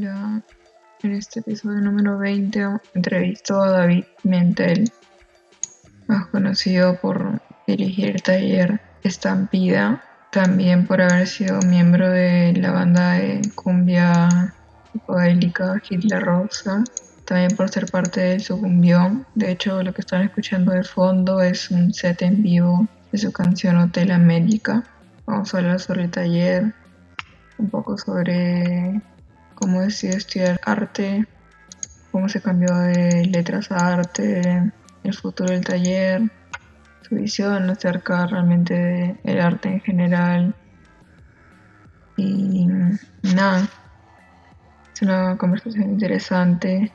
Hola, en este episodio número 20 entrevisto a David Mentel, más conocido por dirigir el taller Estampida, también por haber sido miembro de la banda de cumbia psicodélica Hitler Rosa, también por ser parte del Sucumbión. De hecho, lo que están escuchando de fondo es un set en vivo de su canción Hotel América. Vamos a hablar sobre el taller, un poco sobre cómo decidió estudiar arte, cómo se cambió de letras a arte, el futuro del taller, su visión acerca realmente del arte en general. Y nada, es una conversación interesante.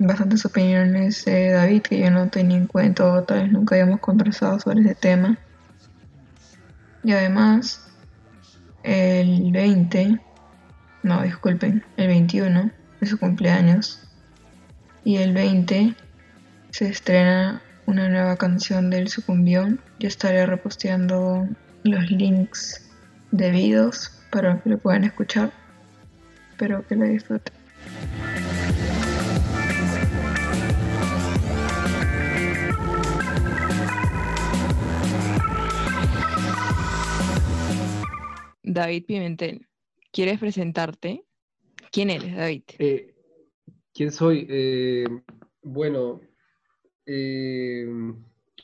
Bastantes opiniones de David que yo no tenía en cuenta o tal vez nunca habíamos conversado sobre ese tema. Y además, el 20 no, disculpen, el 21 de su cumpleaños. Y el 20 se estrena una nueva canción del Sucumbión. Yo estaré reposteando los links debidos para que lo puedan escuchar. Espero que lo disfruten. David Pimentel. ¿Quieres presentarte? ¿Quién eres, David? Eh, ¿Quién soy? Eh, bueno, eh,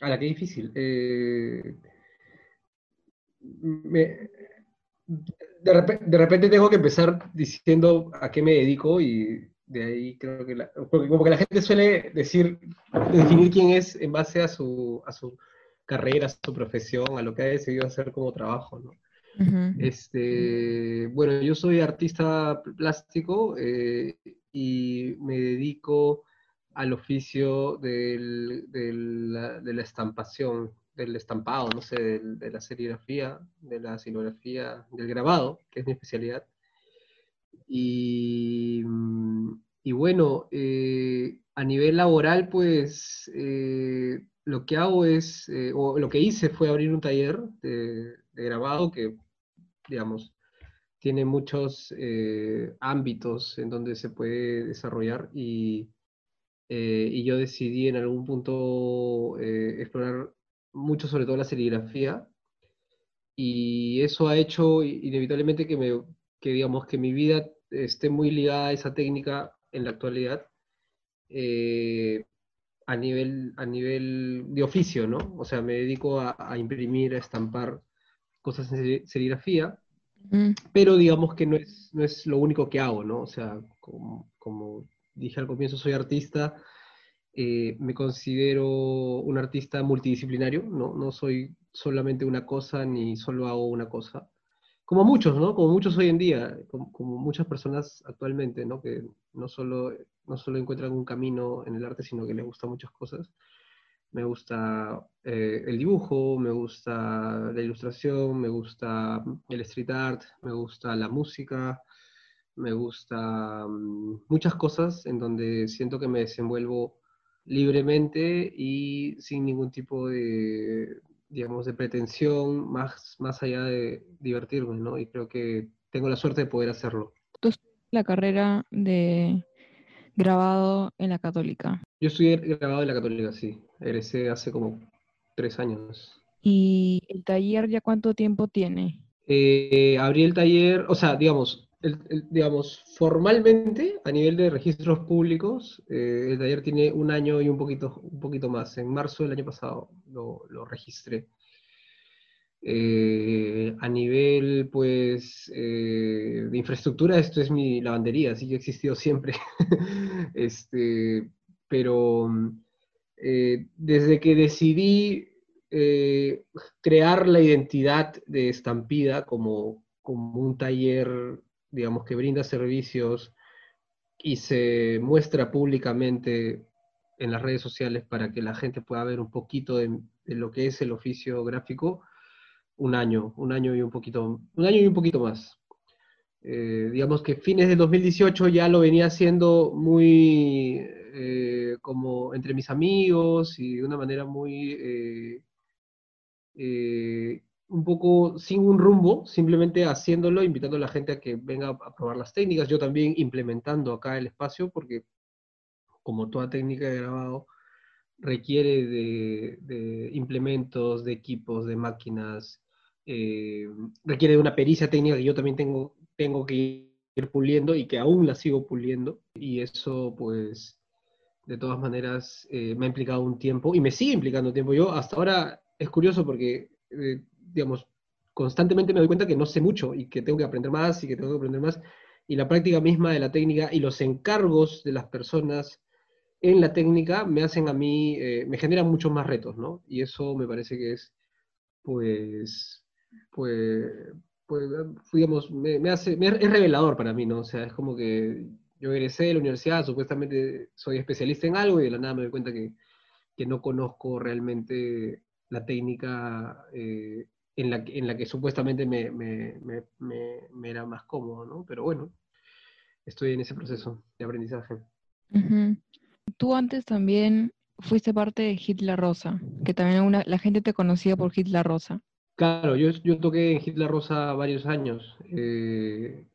a la que difícil. de, repente, tengo que empezar diciendo a qué me dedico y de ahí creo que como que la gente suele decir, definir quién es en base a su, a su carrera, a su profesión, a lo que ha decidido hacer como trabajo, ¿no? Este, bueno, yo soy artista plástico eh, y me dedico al oficio de la estampación, del estampado, no sé, de la serigrafía, de la silografía, del grabado, que es mi especialidad. Y, y bueno, eh, a nivel laboral, pues eh, lo que hago es, o lo que hice fue abrir un taller de grabado que digamos, tiene muchos eh, ámbitos en donde se puede desarrollar y, eh, y yo decidí en algún punto eh, explorar mucho sobre todo la serigrafía y eso ha hecho inevitablemente que, me, que, digamos, que mi vida esté muy ligada a esa técnica en la actualidad a, nivel, a nivel de oficio, ¿no? O sea, me dedico a, a imprimir, a estampar cosas en serigrafía, mm. pero digamos que no es, no es lo único que hago, ¿no? O sea, como, como dije al comienzo, soy artista, eh, me considero un artista multidisciplinario, ¿no? No soy solamente una cosa ni solo hago una cosa. Como muchos, ¿no? Como muchos hoy en día, como, como muchas personas actualmente, ¿no? Que no solo, no solo encuentran un camino en el arte, sino que les gustan muchas cosas me gusta eh, el dibujo, me gusta la ilustración, me gusta el street art, me gusta la música, me gusta mm, muchas cosas en donde siento que me desenvuelvo libremente y sin ningún tipo de, digamos, de pretensión más, más allá de divertirme, ¿no? Y creo que tengo la suerte de poder hacerlo. Tú la carrera de grabado en la católica. Yo estudié grabado en la católica, sí. Egresé hace como tres años. ¿Y el taller ya cuánto tiempo tiene? Eh, abrí el taller, o sea, digamos, digamos, formalmente, a nivel de registros públicos, eh, el taller tiene un año y un poquito, un poquito más. En marzo del año pasado lo, lo registré. Eh, a nivel, pues, eh, de infraestructura, esto es mi lavandería, así que ha existido siempre. este, pero eh, desde que decidí crear la identidad de Estampida como, como un taller, digamos, que brinda servicios y se muestra públicamente en las redes sociales para que la gente pueda ver un poquito de lo que es el oficio gráfico, un año, un año y un poquito, un año y un poquito más. Eh, digamos que fines de 2018 ya lo venía haciendo muy eh, como entre mis amigos y de una manera muy, eh, un poco sin un rumbo, simplemente haciéndolo, invitando a la gente a que venga a probar las técnicas, yo también implementando acá el espacio, porque como toda técnica de grabado, requiere de, implementos, de equipos, de máquinas, eh, requiere de una pericia técnica que yo también tengo, tengo que ir puliendo y que aún la sigo puliendo, y eso pues de todas maneras eh, me ha implicado un tiempo y me sigue implicando tiempo. Yo hasta ahora es curioso porque eh, digamos, constantemente me doy cuenta que no sé mucho y que tengo que aprender más y que tengo que aprender más. Y la práctica misma de la técnica y los encargos de las personas en la técnica me hacen a mí, eh, me generan muchos más retos, ¿no? Y eso me parece que es, pues, pues, pues digamos, me, hace, es revelador para mí, ¿no? O sea, es como que yo egresé de la universidad, supuestamente soy especialista en algo y de la nada me doy cuenta que, que no conozco realmente la técnica eh, en la, en la que supuestamente me, me, me, era más cómodo, ¿no? Pero bueno, estoy en ese proceso de aprendizaje. Tú antes también fuiste parte de Hitler Rosa, que también una, la gente te conocía por Hitler Rosa. Claro, yo, yo toqué en Hitler Rosa varios años. Eh,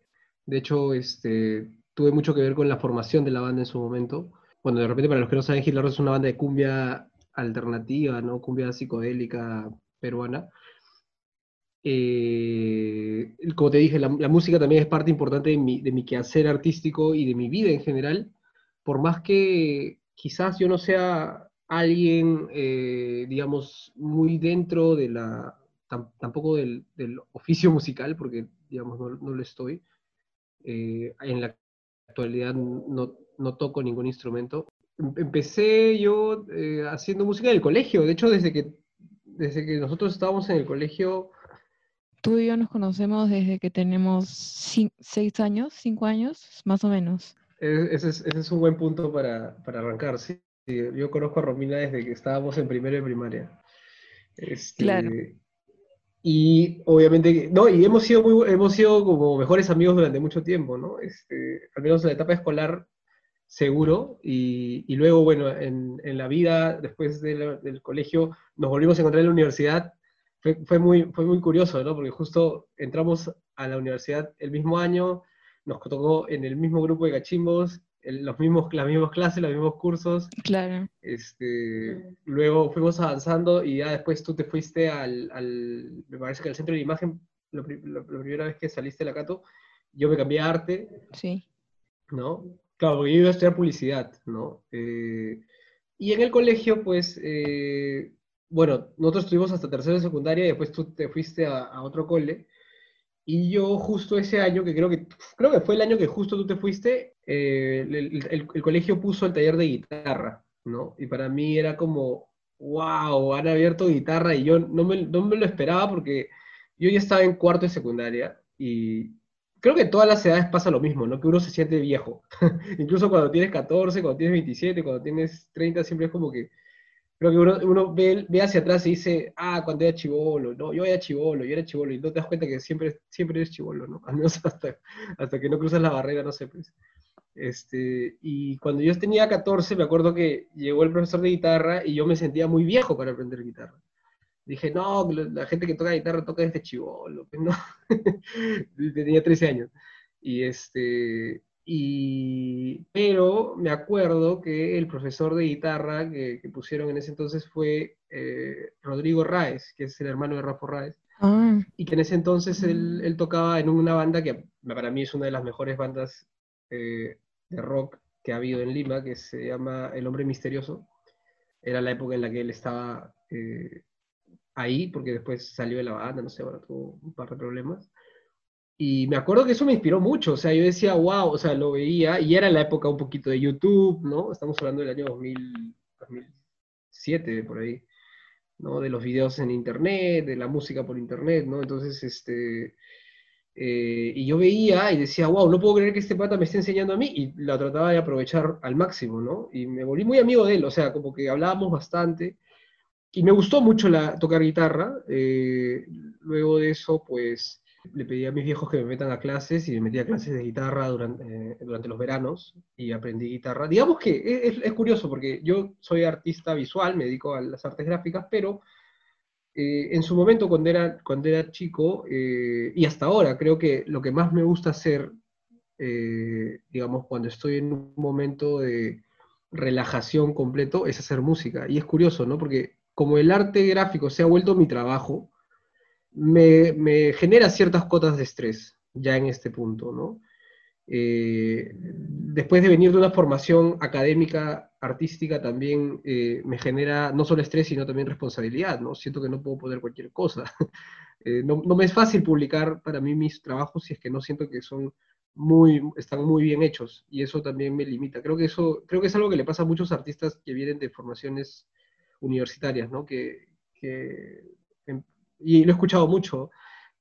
de hecho, este, tuve mucho que ver con la formación de la banda en su momento. Bueno, de repente, para los que no saben, Hitler es una banda de cumbia alternativa, ¿no? Cumbia psicodélica peruana. Eh, como te dije, la, música también es parte importante de mi, de mi quehacer artístico y de mi vida en general, por más que quizás yo no sea alguien, eh, digamos, muy dentro de la, tampoco del, oficio musical, porque, digamos, no, lo estoy. Eh, en la actualidad no, no, toco ningún instrumento. Em, empecé yo haciendo música en el colegio, de hecho, desde que, desde que nosotros estábamos en el colegio, Tú y yo nos conocemos desde que tenemos seis años, cinco años, más o menos. Ese es, un buen punto para, arrancar, sí. Yo conozco a Romina desde que estábamos en primero de primaria. Este, claro. Y obviamente, no, y hemos sido, muy, hemos sido como mejores amigos durante mucho tiempo, ¿no? Este, al menos en la etapa escolar, seguro. Y, luego, bueno, en, la vida, después del colegio, nos volvimos a encontrar en la universidad fue, muy, fue muy curioso, ¿no? Porque justo entramos a la universidad el mismo año, nos tocó en el mismo grupo de cachimbos, los mismos, las mismas clases, los mismos cursos. Claro. Este, luego fuimos avanzando y ya después tú te fuiste al, al me parece que al centro de imagen, la, primera vez que saliste de la Cato, yo me cambié a arte. Sí. ¿No? Claro, porque yo iba a estudiar publicidad, ¿no? Eh, y en el colegio, pues, eh, bueno, nosotros estuvimos hasta tercero de secundaria y después tú te fuiste a, otro cole. Y yo justo ese año, que creo que, creo que fue el año que justo tú te fuiste, eh, el, colegio puso el taller de guitarra, ¿no? Y para mí era como, wow, han abierto guitarra y yo no me, no me lo esperaba porque yo ya estaba en cuarto de secundaria y creo que todas las edades pasa lo mismo, ¿no? Que uno se siente viejo. Incluso cuando tienes 14, cuando tienes 27, cuando tienes 30, siempre es como que creo que uno, ve, hacia atrás y dice, ah, cuando era chivolo, no, yo era chivolo, yo era chivolo, y no te das cuenta que siempre, siempre eres chivolo, ¿no? Al menos hasta, que no cruzas la barrera, no sé, pues. Este, y cuando yo tenía 14, me acuerdo que llegó el profesor de guitarra y yo me sentía muy viejo para aprender guitarra. Dije, no, la gente que toca guitarra toca desde chivolo, ¿no? tenía 13 años. Y este, y, pero me acuerdo que el profesor de guitarra que, pusieron en ese entonces fue eh, Rodrigo Raez, que es el hermano de Rafa Raez, ah. y que en ese entonces él, él, tocaba en una banda que para mí es una de las mejores bandas eh, de rock que ha habido en Lima, que se llama El Hombre Misterioso. Era la época en la que él estaba eh, ahí, porque después salió de la banda, no sé, ahora tuvo un par de problemas. Y me acuerdo que eso me inspiró mucho, o sea, yo decía, wow, o sea, lo veía, y era la época un poquito de YouTube, ¿no? Estamos hablando del año 2000, 2007, por ahí, ¿no? De los videos en Internet, de la música por Internet, ¿no? Entonces, este, eh, y yo veía y decía, wow, no puedo creer que este pata me esté enseñando a mí, y la trataba de aprovechar al máximo, ¿no? Y me volví muy amigo de él, o sea, como que hablábamos bastante, y me gustó mucho la, tocar guitarra, eh, luego de eso, pues le pedí a mis viejos que me metan a clases y me metí a clases de guitarra durante, eh, durante los veranos y aprendí guitarra. Digamos que es, curioso porque yo soy artista visual, me dedico a las artes gráficas, pero eh, en su momento, cuando era, cuando era chico, eh, y hasta ahora, creo que lo que más me gusta hacer, digamos, cuando estoy en un momento de relajación completo, es hacer música. Y es curioso, ¿no? Porque como el arte gráfico se ha vuelto mi trabajo, me, genera ciertas cotas de estrés ya en este punto, ¿no? Eh, después de venir de una formación académica, artística, también eh, me genera no solo estrés, sino también responsabilidad, ¿no? Siento que no puedo poner cualquier cosa. Eh, no, me es fácil publicar para mí mis trabajos si es que no siento que son muy, están muy bien hechos, y eso también me limita. Creo que eso, creo que es algo que le pasa a muchos artistas que vienen de formaciones universitarias, ¿no? Que, que y lo he escuchado mucho,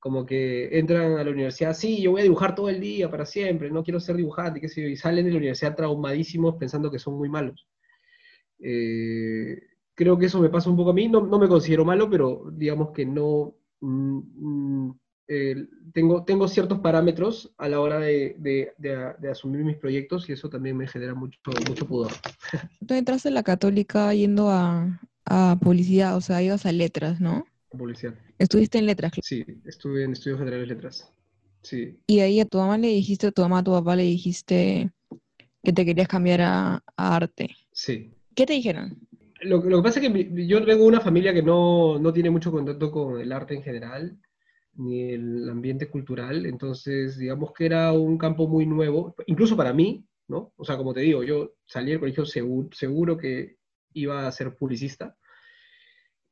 como que entran a la universidad, sí, yo voy a dibujar todo el día, para siempre, no quiero ser dibujante, qué sé yo, y salen de la universidad traumadísimos pensando que son muy malos. Eh, creo que eso me pasa un poco a mí, no, no me considero malo, pero digamos que no... Mm, mm, eh, tengo, tengo ciertos parámetros a la hora de, de, asumir mis proyectos y eso también me genera mucho, mucho pudor. Tú entraste en la católica yendo a, a publicidad, o sea, ibas a letras, ¿no? Publicidad. ¿Estuviste en letras? Sí, estuve en estudios generales de letras. Sí. Y ahí a tu mamá le dijiste, a tu mamá, a tu papá le dijiste que te querías cambiar a, arte. Sí. ¿Qué te dijeron? Lo, que pasa es que yo tengo una familia que no, no tiene mucho contacto con el arte en general, ni el ambiente cultural, entonces digamos que era un campo muy nuevo, incluso para mí, ¿no? O sea, como te digo, yo salí del colegio seguro, seguro que iba a ser publicista,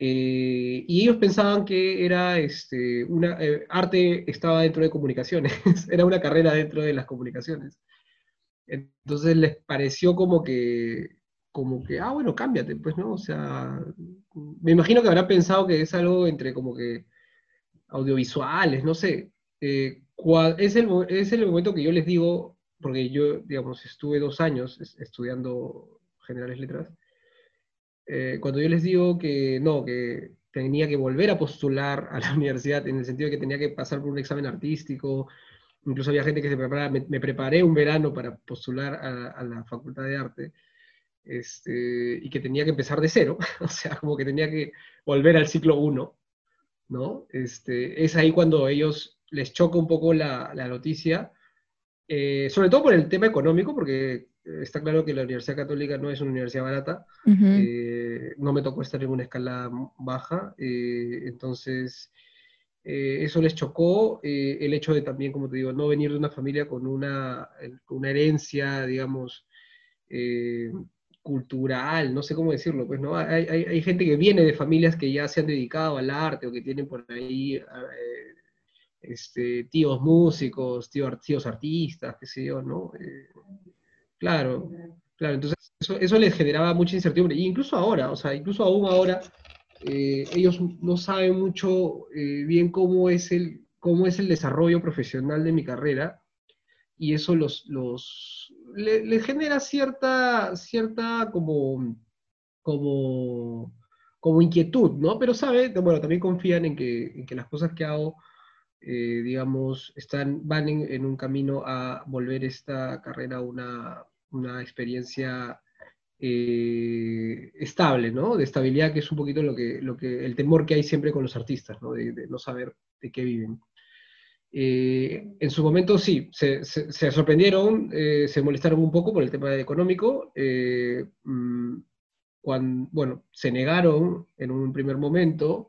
eh, y ellos pensaban que era este, una, eh, arte estaba dentro de comunicaciones, era una carrera dentro de las comunicaciones. Entonces les pareció como que, como que, ah, bueno, cámbiate, pues, ¿no? O sea, me imagino que habrá pensado que es algo entre como que audiovisuales, no sé. Eh, es, el, es el momento que yo les digo, porque yo, digamos, estuve dos años estudiando generales letras, eh, cuando yo les digo que no, que tenía que volver a postular a la universidad, en el sentido de que tenía que pasar por un examen artístico, incluso había gente que se preparaba, me, preparé un verano para postular a, la Facultad de Arte, este, y que tenía que empezar de cero, o sea, como que tenía que volver al ciclo 1, ¿no? Este, es ahí cuando ellos les choca un poco la, la noticia, eh, sobre todo por el tema económico, porque está claro que la Universidad Católica no es una universidad barata, eh, no me tocó estar en una escala baja, eh, entonces eh, eso les chocó, el hecho de también, como te digo, no venir de una familia con una, una herencia, digamos, cultural, no sé cómo decirlo, pues, ¿no? Hay, hay, hay, gente que viene de familias que ya se han dedicado al arte o que tienen por ahí este, tíos músicos, tíos, tíos artistas, qué sé yo, ¿no? Claro, claro, entonces eso, les generaba mucha incertidumbre, y incluso ahora, o sea, incluso aún ahora, eh, ellos no saben mucho eh, bien cómo es, el, cómo es el desarrollo profesional de mi carrera, y eso los, los les genera cierta, cierta como, como, como inquietud, ¿no? Pero sabe, bueno, también confían en que, en que las cosas que hago eh, digamos, están, van en, un camino a volver esta carrera una, una experiencia eh, estable, ¿no? De estabilidad, que es un poquito lo que, lo que, el temor que hay siempre con los artistas, ¿no? De, no saber de qué viven. Eh, en su momento sí, se, se, sorprendieron, se molestaron un poco por el tema económico. Mm, cuando, bueno, se negaron en un primer momento.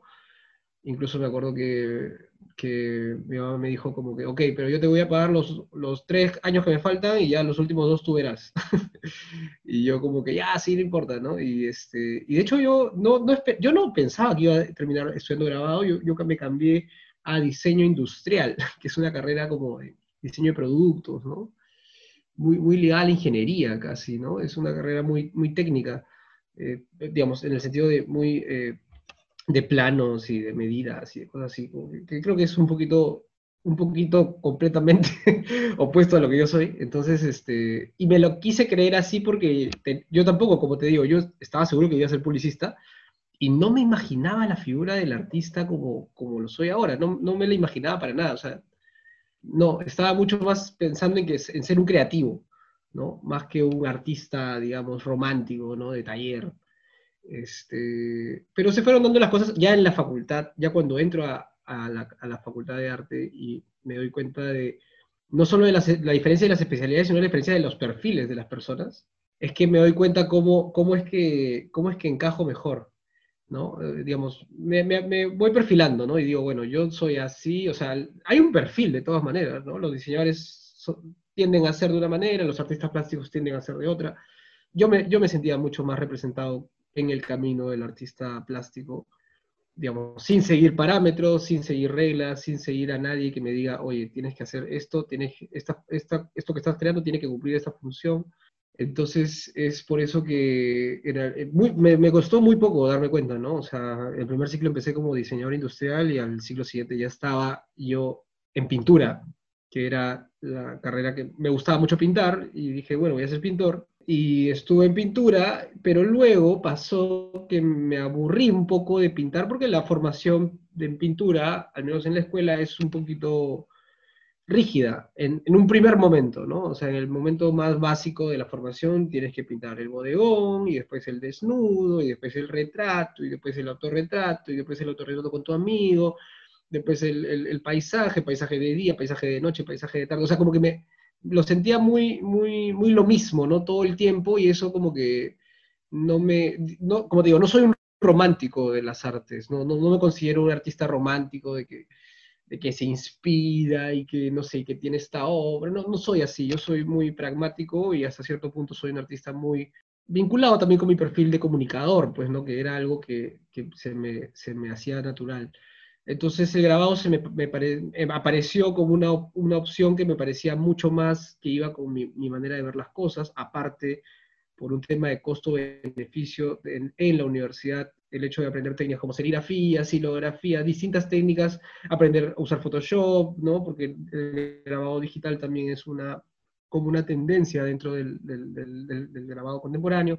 Incluso me acuerdo que que mi mamá me dijo como que, ok, pero yo te voy a pagar los, los tres años que me faltan y ya los últimos dos tú verás. y yo como que, ya, sí, no importa, ¿no? Y, este, y de hecho yo no, no, yo no pensaba que iba a terminar estudiando grabado, yo, yo me cambié a diseño industrial, que es una carrera como diseño de productos, ¿no? Muy, muy ligada a la ingeniería casi, ¿no? Es una carrera muy, muy técnica, eh, digamos, en el sentido de muy... Eh, de planos y de medidas y de cosas así, que creo que es un poquito, un poquito completamente opuesto a lo que yo soy. Entonces, este, y me lo quise creer así porque yo tampoco, como te digo, yo estaba seguro que iba a ser publicista y no me imaginaba la figura del artista como, como lo soy ahora, no, no me la imaginaba para nada, o sea, no, estaba mucho más pensando en, que, en ser un creativo, ¿no? Más que un artista, digamos, romántico, ¿no? De taller. Este, pero se fueron dando las cosas ya en la facultad, ya cuando entro a, a, la, a la, facultad de arte y me doy cuenta de no solo de la, la, diferencia de las especialidades, sino la diferencia de los perfiles de las personas, es que me doy cuenta cómo, cómo, es, que, cómo es que encajo mejor. ¿no? Eh, digamos, me, me, me, voy perfilando, ¿no? Y digo, bueno, yo soy así, o sea, hay un perfil de todas maneras, ¿no? Los diseñadores tienden a ser de una manera, los artistas plásticos tienden a ser de otra. Yo me, yo me sentía mucho más representado en el camino del artista plástico, digamos, sin seguir parámetros, sin seguir reglas, sin seguir a nadie que me diga, oye, tienes que hacer esto, tienes, esta, esta, esto que estás creando tiene que cumplir esta función. Entonces es por eso que me, me, costó muy poco darme cuenta, ¿no? O sea, el primer ciclo empecé como diseñador industrial y al ciclo siguiente ya estaba yo en pintura, que era la carrera que me gustaba mucho pintar y dije, bueno, voy a ser pintor. Y estuve en pintura, pero luego pasó que me aburrí un poco de pintar porque la formación de pintura, al menos en la escuela, es un poquito rígida en, en, un primer momento, ¿no? O sea, en el momento más básico de la formación tienes que pintar el bodegón, y después el desnudo, y después el retrato, y después el autorretrato, y después el autorretrato con tu amigo, después el, el, el, paisaje, paisaje de día, paisaje de noche, paisaje de tarde, o sea, como que me lo sentía muy, muy, muy lo mismo, ¿no? Todo el tiempo, y eso como que no me, no, como digo, no soy un romántico de las artes, no, no, no me considero un artista romántico de que de que se inspira y que, no sé, que tiene esta obra. No, no soy así, yo soy muy pragmático y hasta cierto punto soy un artista muy vinculado también con mi perfil de comunicador, pues, ¿no? Que era algo que, que se, me, se, me, hacía natural. Entonces el grabado se me, eh, apareció como una, una, opción que me parecía mucho más que iba con mi, manera de ver las cosas, aparte por un tema de costo-beneficio en, en, la universidad el hecho de aprender técnicas como serigrafía, silografía, distintas técnicas, aprender a usar Photoshop, ¿no? Porque el grabado digital también es una, como una tendencia dentro del grabado contemporáneo.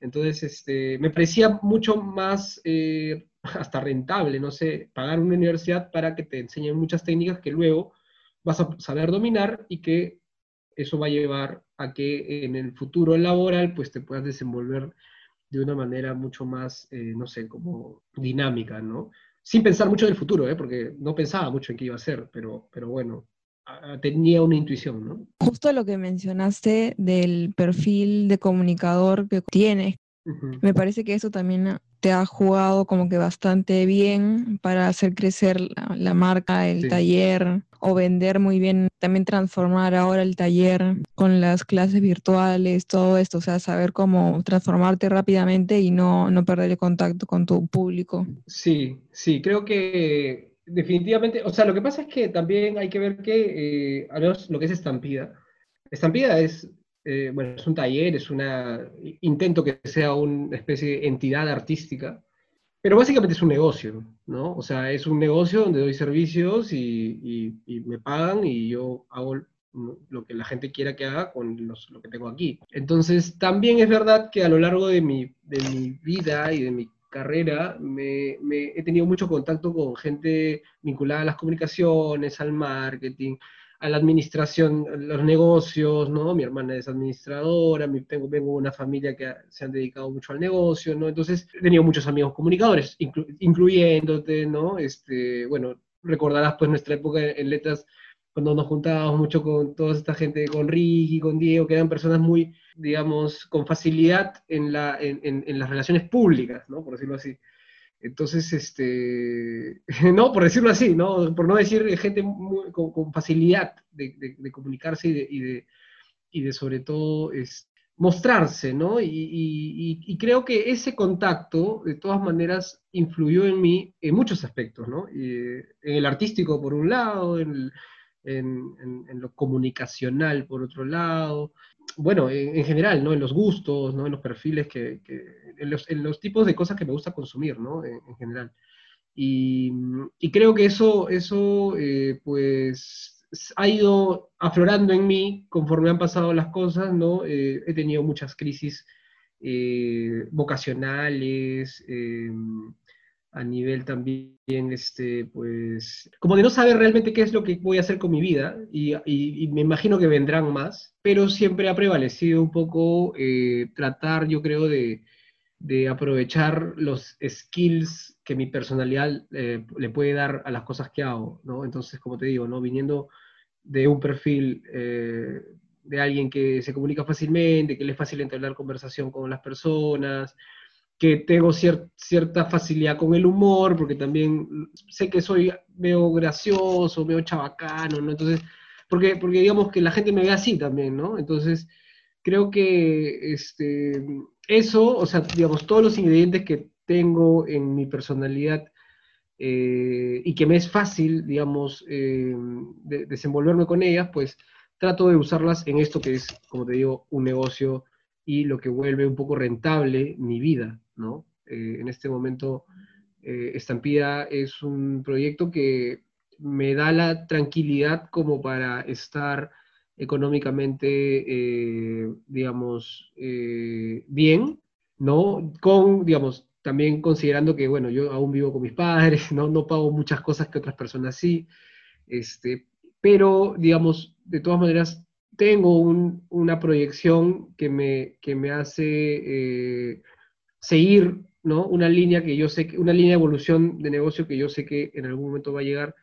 Entonces, este, me parecía mucho más, eh, hasta rentable, no sé, pagar una universidad para que te enseñen muchas técnicas que luego vas a saber dominar y que eso va a llevar a que en el futuro laboral, pues te puedas desenvolver de una manera mucho más, eh, no sé, como dinámica, ¿no? Sin pensar mucho en el futuro, ¿eh? porque no pensaba mucho en qué iba a ser, pero, pero bueno, tenía una intuición, ¿no? Justo lo que mencionaste del perfil de comunicador que tienes, uh -huh. me parece que eso también te ha jugado como que bastante bien para hacer crecer la, la marca, el sí. taller o vender muy bien, también transformar ahora el taller con las clases virtuales, todo esto, o sea, saber cómo transformarte rápidamente y no, no perder el contacto con tu público. Sí, sí, creo que definitivamente, o sea, lo que pasa es que también hay que ver que, eh, al menos lo que es estampida, estampida es eh, bueno, es un taller, es un intento que sea una especie de entidad artística, pero básicamente es un negocio, ¿no? O sea, es un negocio donde doy servicios y, y, y me pagan y yo hago lo que la gente quiera que haga con los, lo que tengo aquí. Entonces, también es verdad que a lo largo de mi, de mi vida y de mi carrera me, me, he tenido mucho contacto con gente vinculada a las comunicaciones, al marketing, a la administración, los negocios, ¿no? Mi hermana es administradora, mi, tengo, una familia que se han dedicado mucho al negocio, ¿no? Entonces he tenido muchos amigos comunicadores, inclu, incluyéndote, ¿no? Este, bueno, recordarás pues nuestra época en letras, cuando nos juntábamos mucho con toda esta gente, con Ricky, con Diego, que eran personas muy, digamos, con facilidad en, la, en, en, en las relaciones públicas, ¿no? Por decirlo así. Entonces, este, no, por decirlo así, ¿no? por no decir gente muy, con, facilidad de, comunicarse y de, y de, sobre todo es, mostrarse, ¿no? Y, creo que ese contacto, de todas maneras, influyó en mí en muchos aspectos, ¿no? en el artístico, por un lado, en, en lo comunicacional, por otro lado, bueno, en, en, general, ¿no? En los gustos, ¿no? En los perfiles que, en, los, tipos de cosas que me gusta consumir, ¿no? En, en general. Y, y, creo que eso, eso eh, pues, ha ido aflorando en mí conforme han pasado las cosas, ¿no? Eh, he tenido muchas crisis eh, vocacionales, a nivel también, este, pues, como de no saber realmente qué es lo que voy a hacer con mi vida, y, y, me imagino que vendrán más, pero siempre ha prevalecido un poco eh, tratar, yo creo, de, de aprovechar los skills que mi personalidad eh, le puede dar a las cosas que hago, ¿no? Entonces, como te digo, ¿no? Viniendo de un perfil eh, de alguien que se comunica fácilmente, que le es fácil entablar conversación con las personas, que tengo cierta facilidad con el humor, porque también sé que soy medio gracioso, medio chabacano, ¿no? Entonces, porque, porque digamos que la gente me ve así también, ¿no? Entonces, creo que este, eso, o sea, digamos, todos los ingredientes que tengo en mi personalidad eh, y que me es fácil, digamos, eh, desenvolverme con ellas, pues trato de usarlas en esto que es, como te digo, un negocio y lo que vuelve un poco rentable mi vida, Eh, en este momento, Estampida es un proyecto que me da la tranquilidad como para estar económicamente, eh, digamos, eh, bien, ¿no? Con, digamos, también considerando que, bueno, yo aún vivo con mis padres, ¿no? No pago muchas cosas que otras personas sí, este, pero, digamos, de todas maneras, tengo una proyección que me, que me hace eh, seguir, ¿no? Una línea que yo sé, que, una línea de evolución de negocio que yo sé que en algún momento va a llegar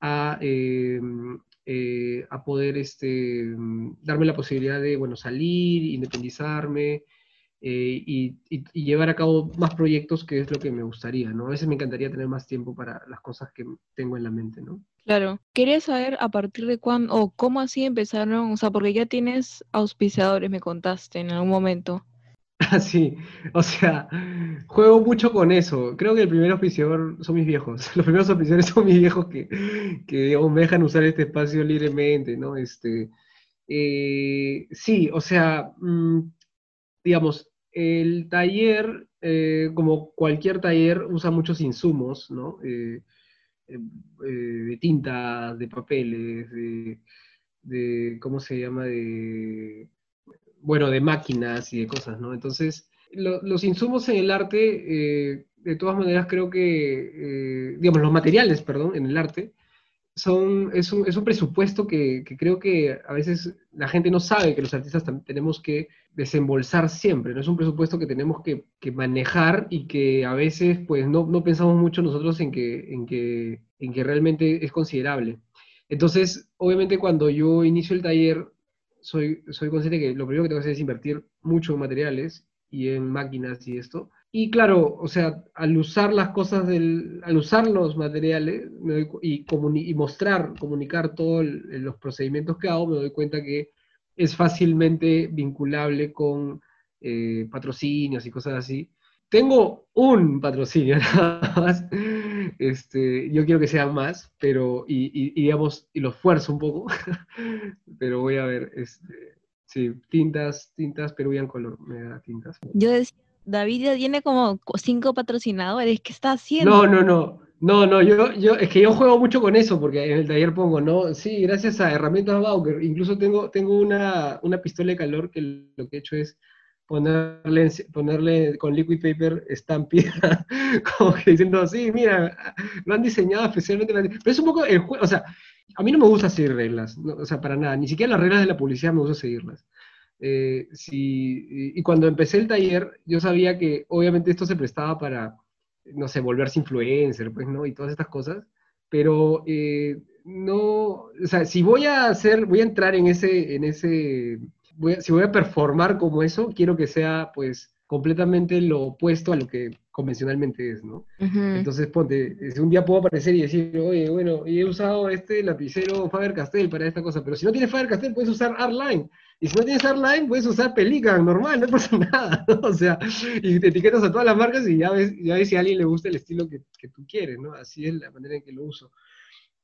a, eh, a poder este, darme la posibilidad de bueno, salir, independizarme eh, y, llevar a cabo más proyectos, que es lo que me gustaría, ¿no? A veces me encantaría tener más tiempo para las cosas que tengo en la mente, ¿no? Claro. Quería saber a partir de cuándo o cómo así empezaron, o sea, porque ya tienes auspiciadores, me contaste en algún momento. Sí, o sea, juego mucho con eso. Creo que el primer oficiador son mis viejos. Los primeros oficiadores son mis viejos que, que me dejan usar este espacio libremente, ¿no? Este, eh, sí, o sea, mm, digamos, el taller, eh, como cualquier taller, usa muchos insumos, ¿no? Eh, de tintas, de papeles, de, de, ¿cómo se llama? De bueno, de máquinas y de cosas, ¿no? Entonces, los insumos en el arte, eh, de todas maneras, creo que, eh, digamos, los materiales, perdón, en el arte, son, es, un, es un presupuesto que, creo que a veces la gente no sabe que los artistas tenemos que desembolsar siempre, ¿no? Es un presupuesto que tenemos que, manejar y que a veces, pues, no, no pensamos mucho nosotros en que, en, que, en que realmente es considerable. Entonces, obviamente cuando yo inicio el taller, soy, soy consciente que lo primero que tengo que hacer es invertir mucho en materiales y en máquinas y esto. Y claro, o sea, al usar las cosas del, al usar los materiales y, y mostrar, comunicar todos los procedimientos que hago, me doy cuenta que es fácilmente vinculable con eh, patrocinios y cosas así. Tengo un patrocinio nada más. Este, yo quiero que sea más, pero, y, digamos, y lo esfuerzo un poco, pero voy a ver, este, sí, tintas, tintas Peruvian Color, me da tintas. Yo decía, David ya tiene como cinco patrocinadores, ¿qué está haciendo? No, no, no, no, no, yo, yo, es que yo juego mucho con eso, porque en el taller pongo, ¿no? Sí, gracias a herramientas Bauker, incluso tengo, tengo una, una pistola de calor que lo que he hecho es ponerle, ponerle con liquid paper estampida, como que diciendo, sí, mira, lo han diseñado especialmente. Pero es un poco el juego, o sea, a mí no me gusta seguir reglas, o sea, para nada, ni siquiera las reglas de la publicidad me gusta seguirlas. Eh, y, cuando empecé el taller, yo sabía que obviamente esto se prestaba para, no sé, volverse influencer, pues, ¿no? Y todas estas cosas, pero eh, no, o sea, si voy a hacer, voy a entrar en ese, en ese si voy a performar como eso, quiero que sea pues completamente lo opuesto a lo que convencionalmente es, ¿no? Entonces, ponte, un día puedo aparecer y decir, oye, bueno, he usado este lapicero Faber-Castell para esta cosa, pero si no tienes Faber-Castell, puedes usar Artline. Y si no tienes Artline, puedes usar Pelican, normal, no pasa nada, ¿no? O sea, y te etiquetas a todas las marcas y ya ves, ya ves si a alguien le gusta el estilo que, que tú quieres, ¿no? Así es la manera en que lo uso.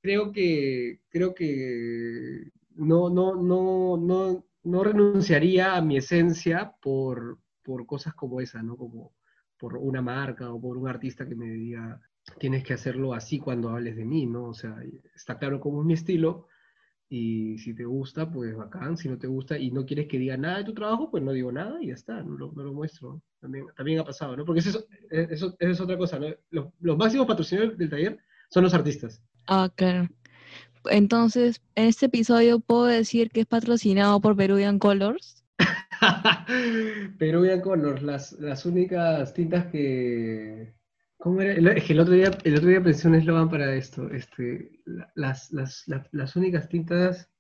Creo que, creo que no, no, no, no, no renunciaría a mi esencia por, por cosas como esa, ¿no? Como por una marca o por un artista que me diga, tienes que hacerlo así cuando hables de mí, ¿no? O sea, está claro cómo es mi estilo y si te gusta, pues bacán, si no te gusta y no quieres que diga nada de tu trabajo, pues no digo nada y ya está, no lo, muestro. También, también ha pasado, ¿no? Porque eso, eso, eso es otra cosa, ¿no? Los, los máximos patrocinadores del taller son los artistas. Ah, claro. Entonces, en este episodio puedo decir que es patrocinado por Peruvian Colors. Peruvian Colors, las, las únicas tintas que... ¿Cómo era? Es que el otro día, el otro día pensé un eslogan para esto. Este, las, las, las, únicas tintas...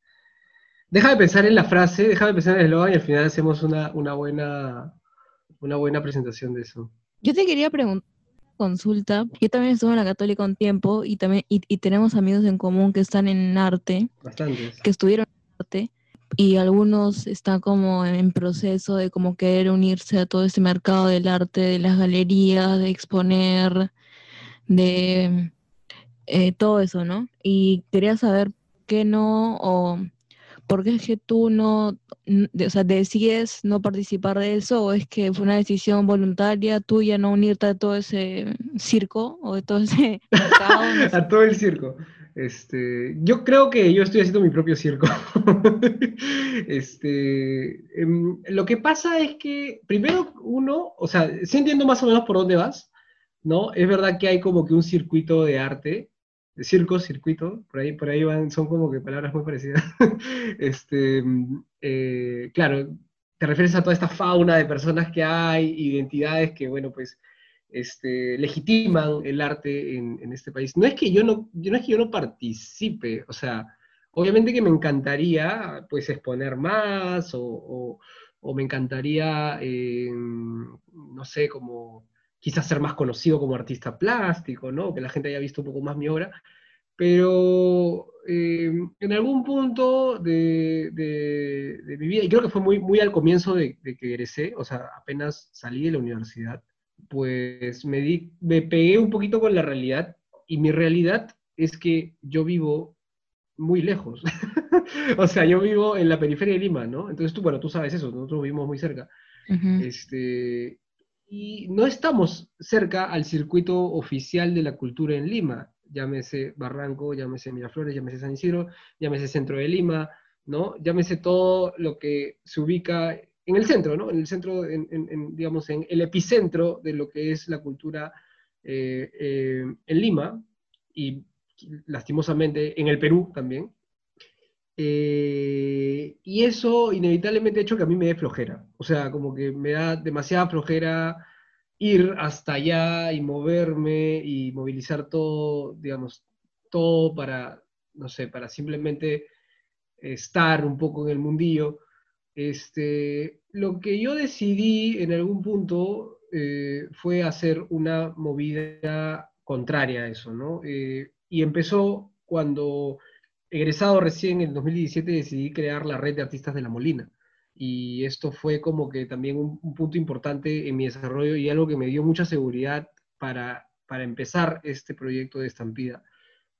Deja de pensar en la frase, deja de pensar en el eslogan y al final hacemos una, una, buena, una buena presentación de eso. Yo te quería preguntar consulta. Yo también estuve en la Católica un tiempo y también y, tenemos amigos en común que están en arte. Bastantes. Que estuvieron en arte y algunos están como en proceso de como querer unirse a todo este mercado del arte, de las galerías, de exponer, de eh, todo eso, ¿no? Y quería saber qué no o por qué es que tú no, o sea, decides no participar de eso o es que fue una decisión voluntaria tuya no unirte a todo ese circo o de todo ese mercado. a todo el circo. Este, yo creo que yo estoy haciendo mi propio circo. este, em, lo que pasa es que, primero, uno, o sea, sí entiendo más o menos por dónde vas, ¿no? Es verdad que hay como que un circuito de arte, circo, circuito, por ahí, por ahí van, son como que palabras muy parecidas. este, eh, claro, te refieres a toda esta fauna de personas que hay, identidades que, bueno, pues este, legitiman el arte en, este país. No es, que yo no, no es que yo no participe, o sea, obviamente que me encantaría pues exponer más o, me encantaría, eh, no sé, como quizás ser más conocido como artista plástico, ¿no? Que la gente haya visto un poco más mi obra, pero eh, en algún punto de, mi vida, y creo que fue muy, muy al comienzo de, de que egresé, o sea, apenas salí de la universidad, pues me, di, me pegué un poquito con la realidad y mi realidad es que yo vivo muy lejos. o sea, yo vivo en la periferia de Lima, ¿no? Entonces tú, bueno, tú sabes eso, nosotros vivimos muy cerca. este, y no estamos cerca al circuito oficial de la cultura en Lima, llámese Barranco, llámese Miraflores, llámese San Isidro, llámese Centro de Lima, ¿no? Llámese todo lo que se ubica en el centro, ¿no? En el centro, en, digamos, en el epicentro de lo que es la cultura eh, eh, en Lima y lastimosamente en el Perú también. Eh, y eso inevitablemente ha hecho que a mí me dé flojera. O sea, como que me da demasiada flojera ir hasta allá y moverme y movilizar todo, digamos, todo para, no sé, para simplemente estar un poco en el mundillo. Este, lo que yo decidí en algún punto eh, fue hacer una movida contraria a eso, ¿no? Eh, y empezó cuando, egresado recién en 2017, decidí crear la red de artistas de La Molina. Y esto fue como que también un, punto importante en mi desarrollo y algo que me dio mucha seguridad para, para empezar este proyecto de estampida.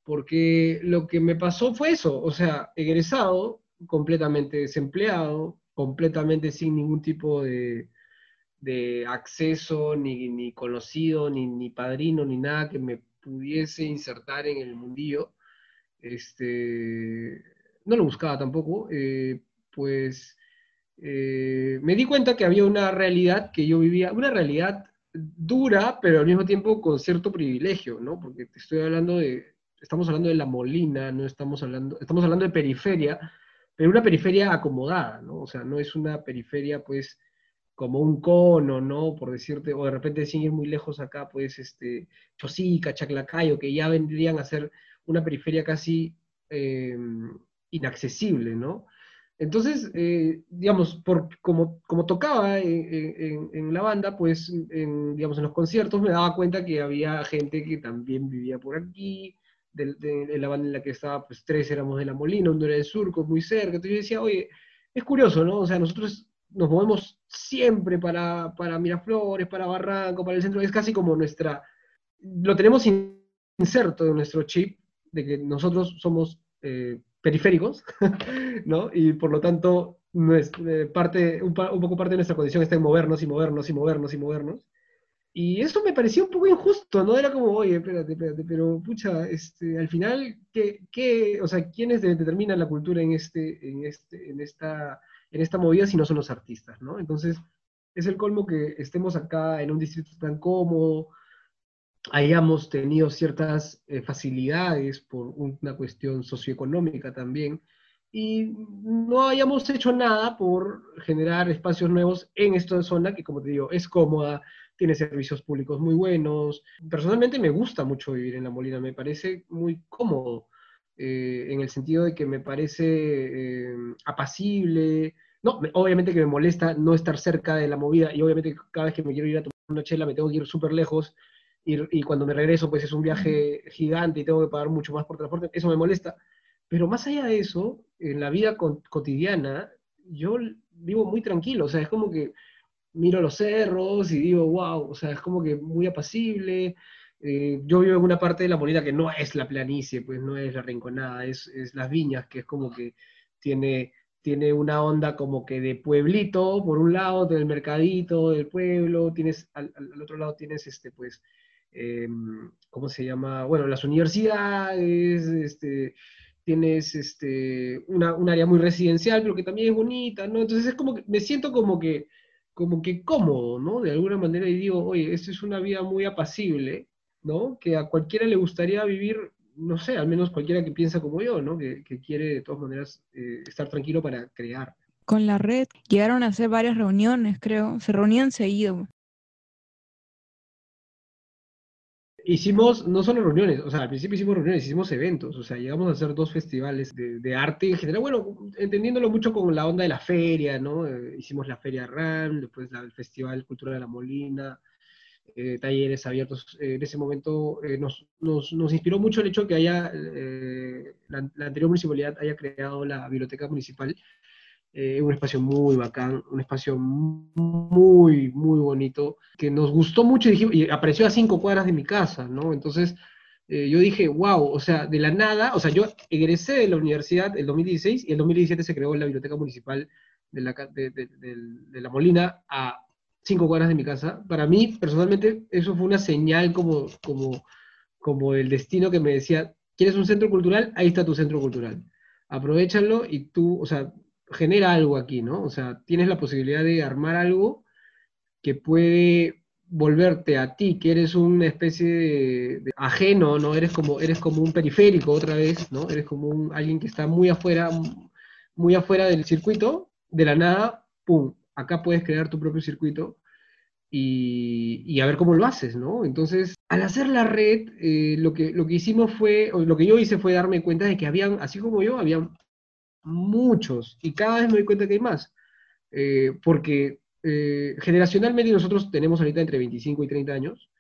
Porque lo que me pasó fue eso, o sea, egresado, completamente desempleado, completamente sin ningún tipo de, acceso, ni, conocido, ni, padrino, ni nada que me pudiese insertar en el mundillo. Este, no lo buscaba tampoco, eh, pues eh, me di cuenta que había una realidad que yo vivía, una realidad dura, pero al mismo tiempo con cierto privilegio, ¿no? Porque te estoy hablando de, estamos hablando de la Molina, no estamos hablando, estamos hablando de periferia, pero una periferia acomodada, ¿no? O sea, no es una periferia, pues, como un cono, ¿no? Por decirte, o de repente sin ir muy lejos acá, pues, este, Chosica, Chaclacayo, que ya vendrían a ser una periferia casi eh, inaccesible, ¿no? Entonces, eh, digamos, por, como, tocaba en, la banda, pues, digamos, en los conciertos me daba cuenta que había gente que también vivía por aquí, de, la banda en la que estaba, pues tres éramos de La Molina, uno era de Surco, muy cerca. Entonces yo decía, oye, es curioso, ¿no? O sea, nosotros nos movemos siempre para, para Miraflores, para Barranco, para el centro. Es casi como nuestra, lo tenemos inserto en nuestro chip de que nosotros somos eh, periféricos, ¿no? Y por lo tanto, nuestra, parte, un, un poco parte de nuestra condición está en movernos y movernos y movernos y movernos. Y eso me pareció un poco injusto, ¿no? Era como, oye, espérate, espérate, pero pucha, este, al final, ¿qué, qué, o sea, ¿quiénes determinan la cultura en, este, en, este, en, esta, en esta movida si no son los artistas, ¿no? Entonces, es el colmo que estemos acá en un distrito tan cómodo, hayamos tenido ciertas eh, facilidades por una cuestión socioeconómica también, y no hayamos hecho nada por generar espacios nuevos en esta zona que, como te digo, es cómoda, tiene servicios públicos muy buenos. Personalmente me gusta mucho vivir en La Molina, me parece muy cómodo, eh, en el sentido de que me parece eh, apacible. No, obviamente que me molesta no estar cerca de la movida y obviamente cada vez que me quiero ir a tomar una chela me tengo que ir súper lejos y, y, cuando me regreso pues es un viaje gigante y tengo que pagar mucho más por transporte, eso me molesta. Pero más allá de eso, en la vida cotidiana, yo vivo muy tranquilo, o sea, es como que miro los cerros y digo, wow, o sea, es como que muy apacible. Eh, yo vivo en una parte de la Molina que no es la planicie, pues no es la rinconada, es, es las viñas, que es como que tiene, tiene una onda como que de pueblito, por un lado, del mercadito, del pueblo, tienes, al, al otro lado tienes, este, pues, eh, ¿cómo se llama? Bueno, las universidades, este, tienes este, una, un área muy residencial, pero que también es bonita, ¿no? Entonces es como que me siento como que como que cómodo, ¿no? De alguna manera y digo, oye, esto es una vida muy apacible, ¿no? Que a cualquiera le gustaría vivir, no sé, al menos cualquiera que piensa como yo, ¿no? Que, quiere de todas maneras eh, estar tranquilo para crear. Con la red llegaron a hacer varias reuniones, creo, se reunían seguido. Hicimos no solo reuniones, o sea, al principio hicimos reuniones, hicimos eventos, o sea, llegamos a hacer dos festivales de, arte en general, bueno, entendiéndolo mucho con la onda de la feria, ¿no? Eh, hicimos la Feria RAM, después el Festival Cultura de la Molina, eh, talleres abiertos. Eh, en ese momento nos, nos, nos, inspiró mucho el hecho que haya, la, la, anterior municipalidad haya creado la biblioteca municipal eh, un espacio muy bacán, un espacio muy, muy bonito, que nos gustó mucho y, apareció a cinco cuadras de mi casa, ¿no? Entonces eh, yo dije, wow, o sea, de la nada, o sea, yo egresé de la universidad el 2016 y el 2017 se creó la Biblioteca Municipal de la, de la Molina a cinco cuadras de mi casa. Para mí, personalmente, eso fue una señal como, como, como el destino que me decía, ¿quieres un centro cultural? Ahí está tu centro cultural. Aprovechalo y tú, o sea, genera algo aquí, ¿no? O sea, tienes la posibilidad de armar algo que puede volverte a ti, que eres una especie de, ajeno, ¿no? Eres como, eres como un periférico otra vez, ¿no? Eres como un, alguien que está muy afuera, muy afuera del circuito, de la nada, ¡pum! Acá puedes crear tu propio circuito y, y a ver cómo lo haces, ¿no? Entonces, al hacer la red, eh, lo, que, lo que hicimos fue, o lo que yo hice fue darme cuenta de que habían, así como yo, habían muchos, y cada vez me doy cuenta que hay más, eh, porque eh, generacionalmente nosotros tenemos ahorita entre 25 y 30 años,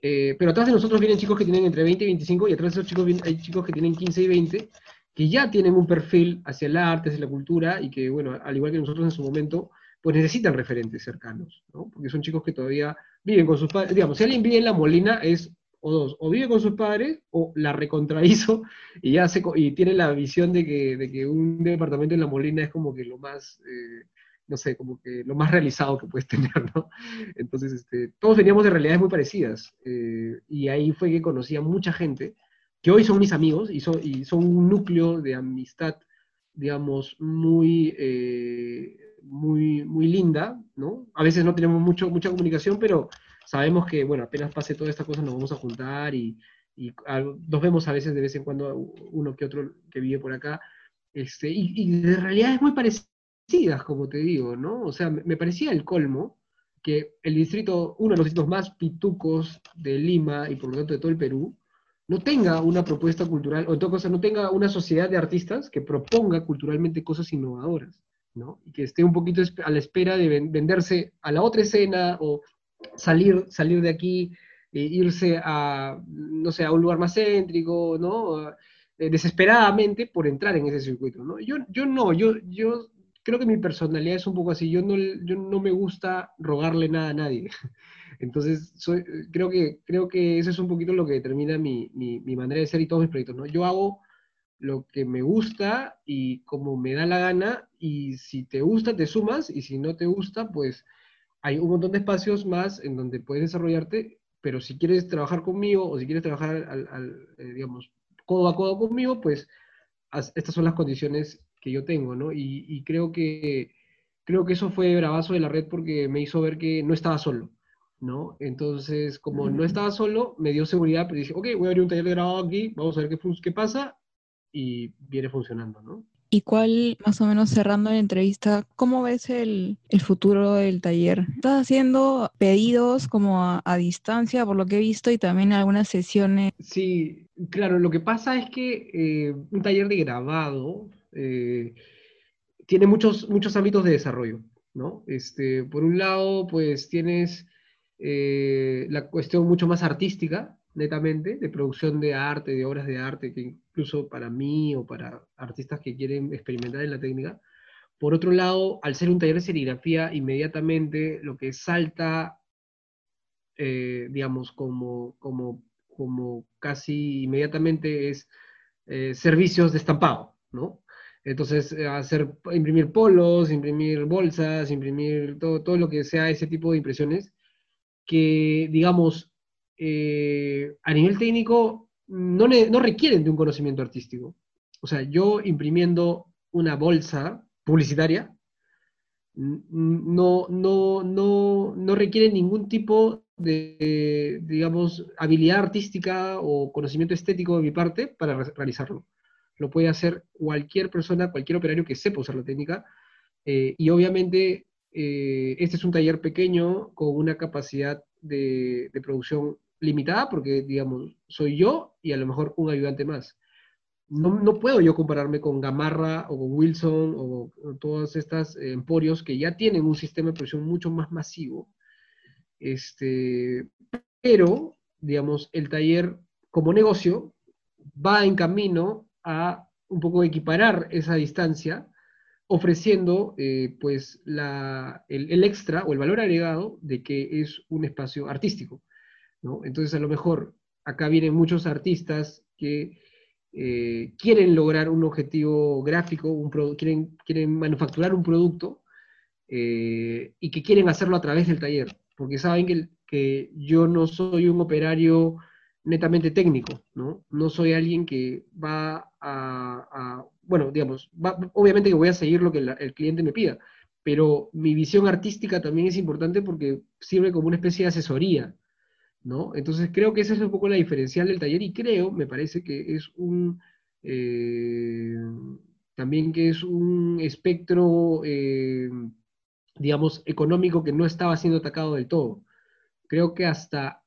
eh, pero atrás de nosotros vienen chicos que tienen entre 20 y 25, y atrás de esos chicos hay chicos que tienen 15 y 20, que ya tienen un perfil hacia el arte, hacia la cultura, y que, bueno, al igual que nosotros en su momento, pues necesitan referentes cercanos, ¿no? Porque son chicos que todavía viven con sus padres, digamos, si alguien vive en La Molina es o dos, o vive con sus padres o la recontrahizo y ya se, y tiene la visión de que, de que un departamento en La Molina es como que lo más, eh, no sé, como que lo más realizado que puedes tener, ¿no? Entonces, este, todos veníamos de realidades muy parecidas eh, y ahí fue que conocí a mucha gente que hoy son mis amigos y son, y son un núcleo de amistad, digamos, muy... Eh, muy, muy linda, ¿no? A veces no tenemos mucho, mucha comunicación, pero sabemos que, bueno, apenas pase toda esta cosa nos vamos a juntar y, y nos vemos a veces de vez en cuando uno que otro que vive por acá, este, y, y de realidades muy parecidas, como te digo, ¿no? O sea, me, parecía el colmo que el distrito, uno de los distritos más pitucos de Lima y por lo tanto de todo el Perú, no tenga una propuesta cultural, o en todo caso, no tenga una sociedad de artistas que proponga culturalmente cosas innovadoras, ¿no? Y que esté un poquito a la espera de venderse a la otra escena o salir, salir de aquí, e irse a, no sé, a un lugar más céntrico, ¿no? Eh, desesperadamente por entrar en ese circuito, ¿no? Yo, yo no, yo, yo creo que mi personalidad es un poco así, yo no, yo no me gusta rogarle nada a nadie. Entonces, creo, que, creo que eso es un poquito lo que determina mi, mi, mi, manera de ser y todos mis proyectos, ¿no? Yo hago lo que me gusta y como me da la gana, y si te gusta, te sumas, y si no te gusta, pues hay un montón de espacios más en donde puedes desarrollarte, pero si quieres trabajar conmigo o si quieres trabajar, al, eh, digamos, codo a codo conmigo, pues estas son las condiciones que yo tengo, ¿no? Y, creo, que, creo que eso fue bravazo de la red porque me hizo ver que no estaba solo, ¿no? Entonces, como no estaba solo, me dio seguridad, pero dije, ok, voy a abrir un taller de grabado aquí, vamos a ver qué, qué pasa, y viene funcionando, ¿no? ¿Y cuál, más o menos cerrando la entrevista, cómo ves el, futuro del taller? ¿Estás haciendo pedidos como a, distancia, por lo que he visto, y también algunas sesiones? Sí, claro, lo que pasa es que eh, un taller de grabado eh, tiene muchos, muchos ámbitos de desarrollo, ¿no? Este, por un lado, pues tienes eh, la cuestión mucho más artística, netamente, de producción de arte, de obras de arte, que incluso para mí o para artistas que quieren experimentar en la técnica. Por otro lado, al ser un taller de serigrafía, inmediatamente lo que salta, eh, digamos, como, como, como casi inmediatamente es eh, servicios de estampado, ¿no? Entonces, eh, hacer, imprimir polos, imprimir bolsas, imprimir todo, todo lo que sea ese tipo de impresiones, que, digamos, eh, a nivel técnico no, requieren de un conocimiento artístico. O sea, yo imprimiendo una bolsa publicitaria, no, no, no, no requiere ningún tipo de, digamos, habilidad artística o conocimiento estético de mi parte para realizarlo. Lo puede hacer cualquier persona, cualquier operario que sepa usar la técnica. Eh, y obviamente eh, este es un taller pequeño con una capacidad de, de producción limitada porque, digamos, soy yo y a lo mejor un ayudante más. No, no puedo yo compararme con Gamarra o con Wilson o, todas estas emporios que ya tienen un sistema de producción mucho más masivo. Este, pero, digamos, el taller como negocio va en camino a un poco equiparar esa distancia, ofreciendo eh, pues la, el, el, extra o el valor agregado de que es un espacio artístico. Entonces, a lo mejor acá vienen muchos artistas que eh, quieren lograr un objetivo gráfico, quieren, quieren manufacturar un producto eh, y que quieren hacerlo a través del taller, porque saben que, yo no soy un operario netamente técnico. No soy alguien que va a, bueno, digamos, obviamente que voy a seguir lo que el cliente me pida, pero mi visión artística también es importante porque sirve como una especie de asesoría, Entonces creo que esa es un poco la diferencial del taller y creo, me parece que es un, eh, también que es un espectro, eh, digamos, económico que no estaba siendo atacado del todo. Creo que hasta,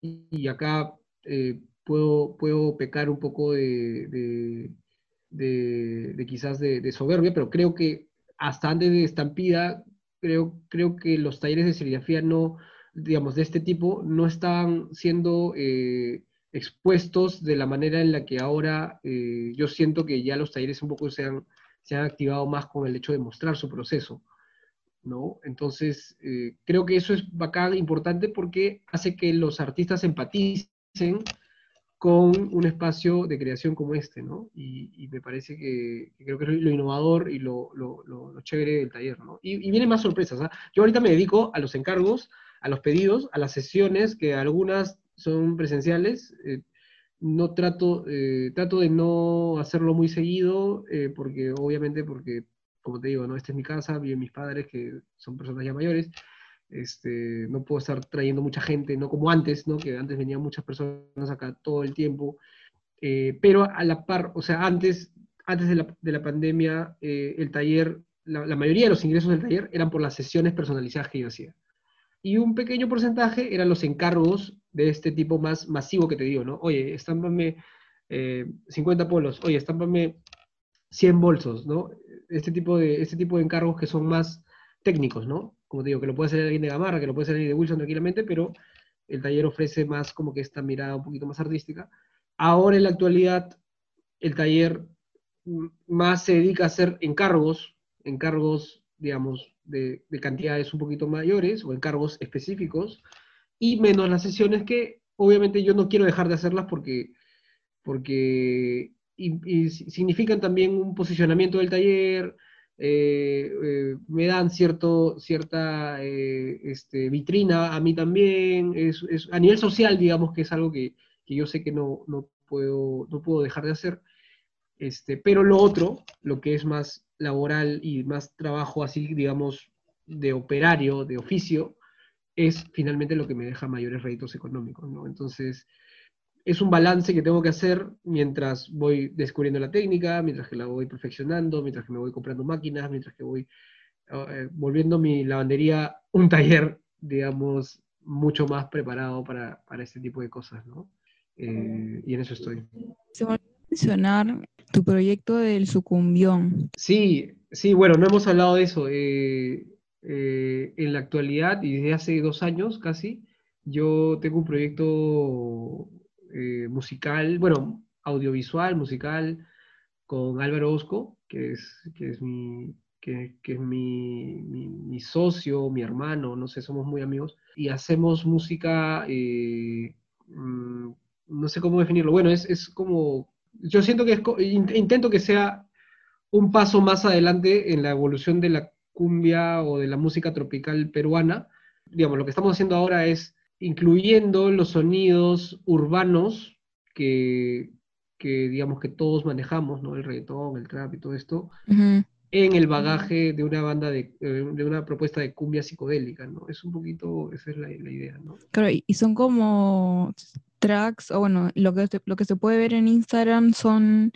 y acá eh, puedo, puedo pecar un poco de, de, quizás de, soberbia, pero creo que hasta antes de Estampida, creo, creo que los talleres de serigrafía no, digamos, de este tipo no están siendo eh, expuestos de la manera en la que ahora eh, yo siento que ya los talleres un poco se han, se han activado más con el hecho de mostrar su proceso. ¿no? Entonces, eh, creo que eso es bacán, importante, porque hace que los artistas empaticen con un espacio de creación como este, ¿no? Y, me parece que, creo que es lo innovador y lo, lo, lo, chévere del taller, ¿no? Y, y vienen más sorpresas, ¿ah? Yo ahorita me dedico a los encargos, a los pedidos, a las sesiones, que algunas son presenciales. Eh, no trato, eh, trato de no hacerlo muy seguido, eh, porque obviamente, porque, como te digo, ¿no? esta es mi casa, viven mis padres, que son personas ya mayores, este, no puedo estar trayendo mucha gente, no como antes, ¿no? que antes venían muchas personas acá todo el tiempo, pero a la par, o sea, antes, antes de la, de la pandemia, el taller, la, la, mayoría de los ingresos del taller eran por las sesiones personalizadas que yo hacía y un pequeño porcentaje eran los encargos de este tipo más masivo que te digo, ¿no? Oye, estámpame 50 eh, polos, oye, estámpame 100 bolsos, ¿no? Este tipo, de, este tipo de encargos que son más técnicos, ¿no? Como te digo, que lo puede hacer alguien de Gamarra, que lo puede hacer alguien de Wilson tranquilamente, pero el taller ofrece más como que esta mirada un poquito más artística. Ahora en la actualidad, el taller más se dedica a hacer encargos, encargos, digamos, de, cantidades un poquito mayores o encargos específicos, y menos las sesiones que obviamente yo no quiero dejar de hacerlas porque, porque significan también un posicionamiento del taller, eh, eh, me dan cierto, cierta eh, este, vitrina a mí también, es, a nivel social, digamos que es algo que, que yo sé que no, no, puedo, no puedo dejar de hacer. Este, pero lo otro, lo que es más laboral y más trabajo así, digamos, de operario, de oficio, es finalmente lo que me deja mayores réditos económicos, ¿no? Entonces, es un balance que tengo que hacer mientras voy descubriendo la técnica, mientras que la voy perfeccionando, mientras que me voy comprando máquinas, mientras que voy eh, volviendo mi lavandería un taller, digamos, mucho más preparado para, para este tipo de cosas, ¿no? Eh, y en eso estoy. Mencionar tu proyecto del sucumbión. Sí, sí, bueno, no hemos hablado de eso. Eh, en la actualidad, y desde hace dos años casi, yo tengo un proyecto musical, bueno, audiovisual, musical, con Álvaro Osco, que es, que es mi, que, es mi, mi, socio, mi hermano, no sé, somos muy amigos, y hacemos música, eh, mm, no sé cómo definirlo, bueno, es, es como, yo siento que es, intento que sea un paso más adelante en la evolución de la cumbia o de la música tropical peruana. Digamos, lo que estamos haciendo ahora es incluyendo los sonidos urbanos que, que digamos que todos manejamos, ¿no? El reggaetón, el trap y todo esto, en el bagaje de una banda, de, eh, de, una propuesta de cumbia psicodélica, ¿no? Es un poquito, esa es la, la idea, ¿no? Claro, y son como tracks, o bueno, lo que, lo que se puede ver en Instagram son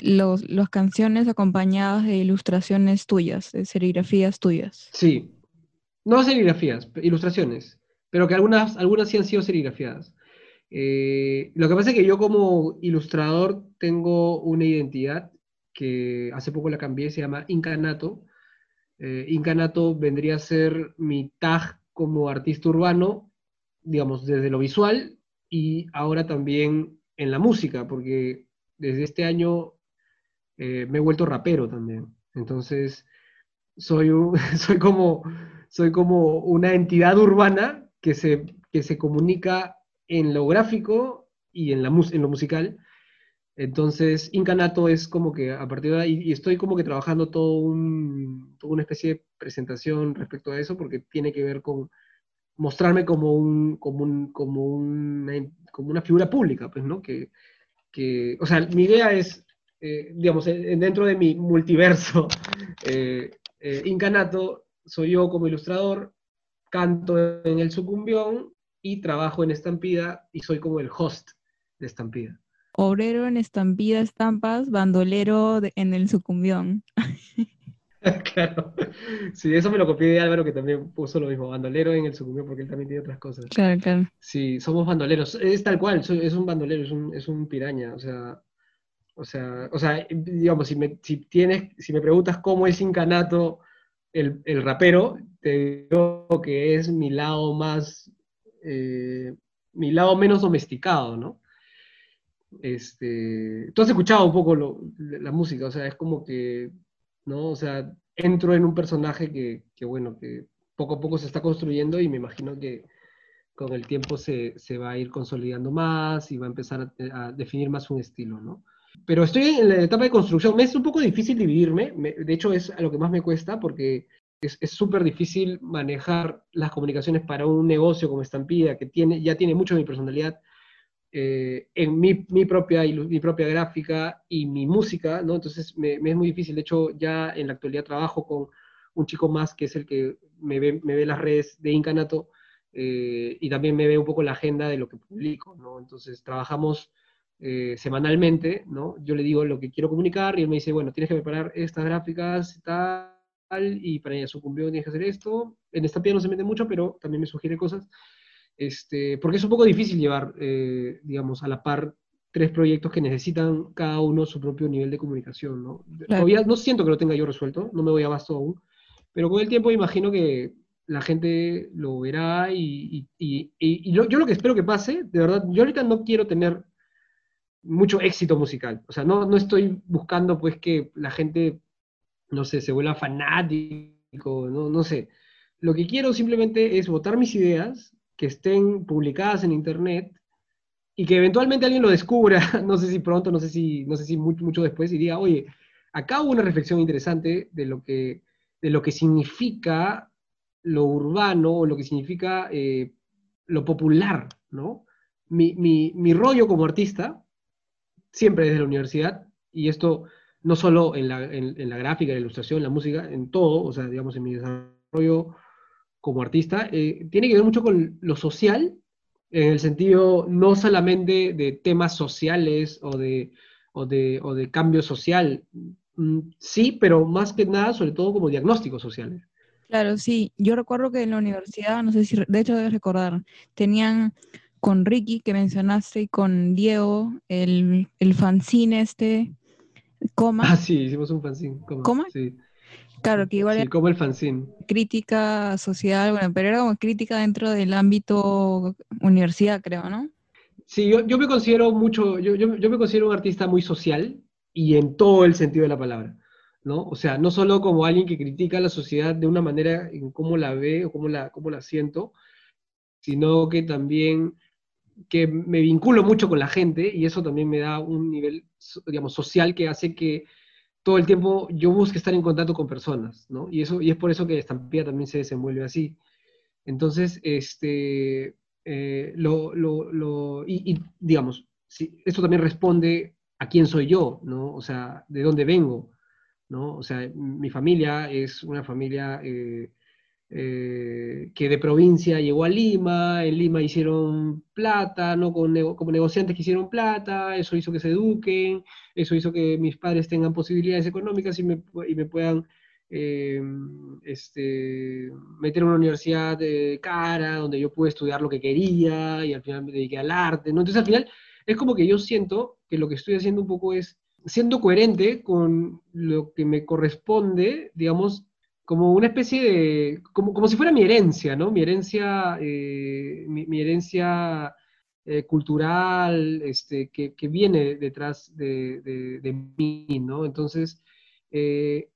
las canciones acompañadas de ilustraciones tuyas, de serigrafías tuyas. Sí, no serigrafías, ilustraciones, pero que algunas, algunas sí han sido serigrafiadas. Eh, lo que pasa es que yo como ilustrador tengo una identidad que hace poco la cambié, se llama Incanato. Eh, Incanato vendría a ser mi tag como artista urbano, digamos, desde lo visual y ahora también en la música, porque desde este año eh, me he vuelto rapero también. Entonces, soy, soy, como, soy como una entidad urbana que se, que se comunica en lo gráfico y en, la, en lo musical entonces, Incanato es como que a partir de ahí, y estoy como que trabajando todo un, toda una especie de presentación respecto a eso, porque tiene que ver con mostrarme como, un, como, un, como, una, como una figura pública, pues, ¿no? Que, que o sea, mi idea es, eh, digamos, dentro de mi multiverso, eh, eh, Incanato, soy yo como ilustrador, canto en el sucumbión y trabajo en Estampida y soy como el host de Estampida obrero en estampida estampas, bandolero en el sucumbión. claro, sí, eso me lo copié de Álvaro que también puso lo mismo, bandolero en el sucumbión porque él también tiene otras cosas. Claro, claro. Sí, somos bandoleros, es tal cual, es un bandolero, es un, es un piraña, o sea, o sea, o sea, digamos, si me, si tienes, si me preguntas cómo es Incanato el, el rapero, te digo que es mi lado más, eh, mi lado menos domesticado, ¿no? Este, tú has escuchado un poco la música, o sea, es como que, ¿no? O sea, entro en un personaje que, que, bueno, que poco a poco se está construyendo y me imagino que con el tiempo se, se va a ir consolidando más y va a empezar a, definir más un estilo, ¿no? Pero estoy en la etapa de construcción, me es un poco difícil dividirme, de hecho es a lo que más me cuesta porque es súper difícil manejar las comunicaciones para un negocio como Estampida, que tiene, ya tiene mucho de mi personalidad, eh, en mi, mi, propia, mi propia gráfica y mi música, ¿no? Entonces me, es muy difícil. De hecho, ya en la actualidad trabajo con un chico más que es el que me ve, me ve las redes de Incanato eh, y también me ve un poco la agenda de lo que publico, ¿no? Entonces trabajamos eh, semanalmente, ¿no? Yo le digo lo que quiero comunicar y él me dice, bueno, tienes que preparar estas gráficas y tal, y para ella sucumbió tienes que hacer esto. En esta pieza no se mete mucho, pero también me sugiere cosas. Este, porque es un poco difícil llevar, eh, digamos, a la par tres proyectos que necesitan cada uno su propio nivel de comunicación, ¿no? Todavía no siento que lo tenga yo resuelto, no me voy a abasto aún, pero con el tiempo imagino que la gente lo verá y, yo lo que espero que pase, de verdad, yo ahorita no quiero tener mucho éxito musical, o sea, no, no estoy buscando pues que la gente, no sé, se vuelva fanático, no, no sé. Lo que quiero simplemente es votar mis ideas que estén publicadas en internet y que eventualmente alguien lo descubra, no sé si pronto, no sé si, no sé si mucho, mucho después, y diga, oye, acá hubo una reflexión interesante de lo que, de lo que significa lo urbano o lo que significa eh, lo popular, ¿no? Mi, mi, mi, rollo como artista, siempre desde la universidad, y esto no solo en la, en la gráfica, la ilustración, la música, en todo, o sea, digamos, en mi desarrollo como artista, eh, tiene que ver mucho con lo social en el sentido no solamente de temas sociales o de, o de, o de cambio social, mm, sí, pero más que nada, sobre todo como diagnósticos sociales. Claro, sí. Yo recuerdo que en la universidad, no sé si, de hecho debes recordar, tenían con Ricky, que mencionaste, y con Diego, el, el fanzine este, coma. Ah, sí, hicimos un fanzine, coma. ¿Coma? Sí. Claro, que igual Sí, como el fanzine. crítica social, bueno, pero era como crítica dentro del ámbito universidad, creo, ¿no? Sí, yo, yo me considero mucho, yo, yo, yo me considero un artista muy social y en todo el sentido de la palabra, ¿no? O sea, no solo como alguien que critica a la sociedad de una manera en cómo la ve o cómo la, cómo la siento, sino que también que me vinculo mucho con la gente y eso también me da un nivel, digamos, social que hace que todo el tiempo yo busque estar en contacto con personas, ¿no? Y, eso, y es por eso que Estampida también se desenvuelve así. Entonces, este, eh, lo, lo- lo- y, y, digamos, sí, esto también responde a quién soy yo, ¿no? O sea, de dónde vengo, ¿no? O sea, mi familia es una familia eh, eh, que de provincia llegó a Lima, en Lima hicieron plata, ¿no? Con como negociantes que hicieron plata, eso hizo que se eduquen, eso hizo que mis padres tengan posibilidades económicas y me, y me puedan eh, este, meter en una universidad cara, donde yo pude estudiar lo que quería y al final me dediqué al arte, ¿no? Entonces al final es como que yo siento que lo que estoy haciendo un poco es siendo coherente con lo que me corresponde, digamos, como una especie de, como, como si fuera mi herencia, ¿no? Mi herencia, eh, mi, herencia eh, cultural, este, que, que viene detrás de, mí, ¿no? Entonces, eh,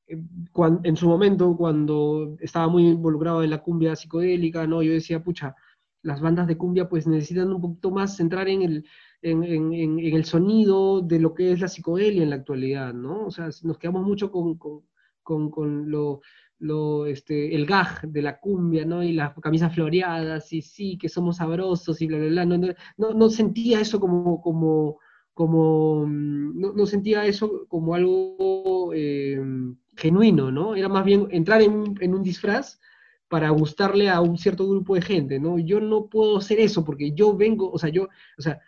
cuan- en su momento, cuando estaba muy involucrado en la cumbia psicodélica, ¿no? Yo decía, pucha, las bandas de cumbia pues necesitan un poquito más centrar en el, en el sonido de lo que es la psicodelia en la actualidad, ¿no? O sea, nos quedamos mucho con, con, con- con lo, lo, este, el gag de la cumbia, ¿no? Y las camisas floreadas, y sí, que somos sabrosos, y bla. No, no, no- sentía eso como, como, como, mm, no, sentía eso como algo eh, genuino, ¿no? Era más bien entrar en, en un disfraz para gustarle a un cierto grupo de gente, ¿no? Yo no puedo hacer eso porque yo vengo, o sea, yo, o sea,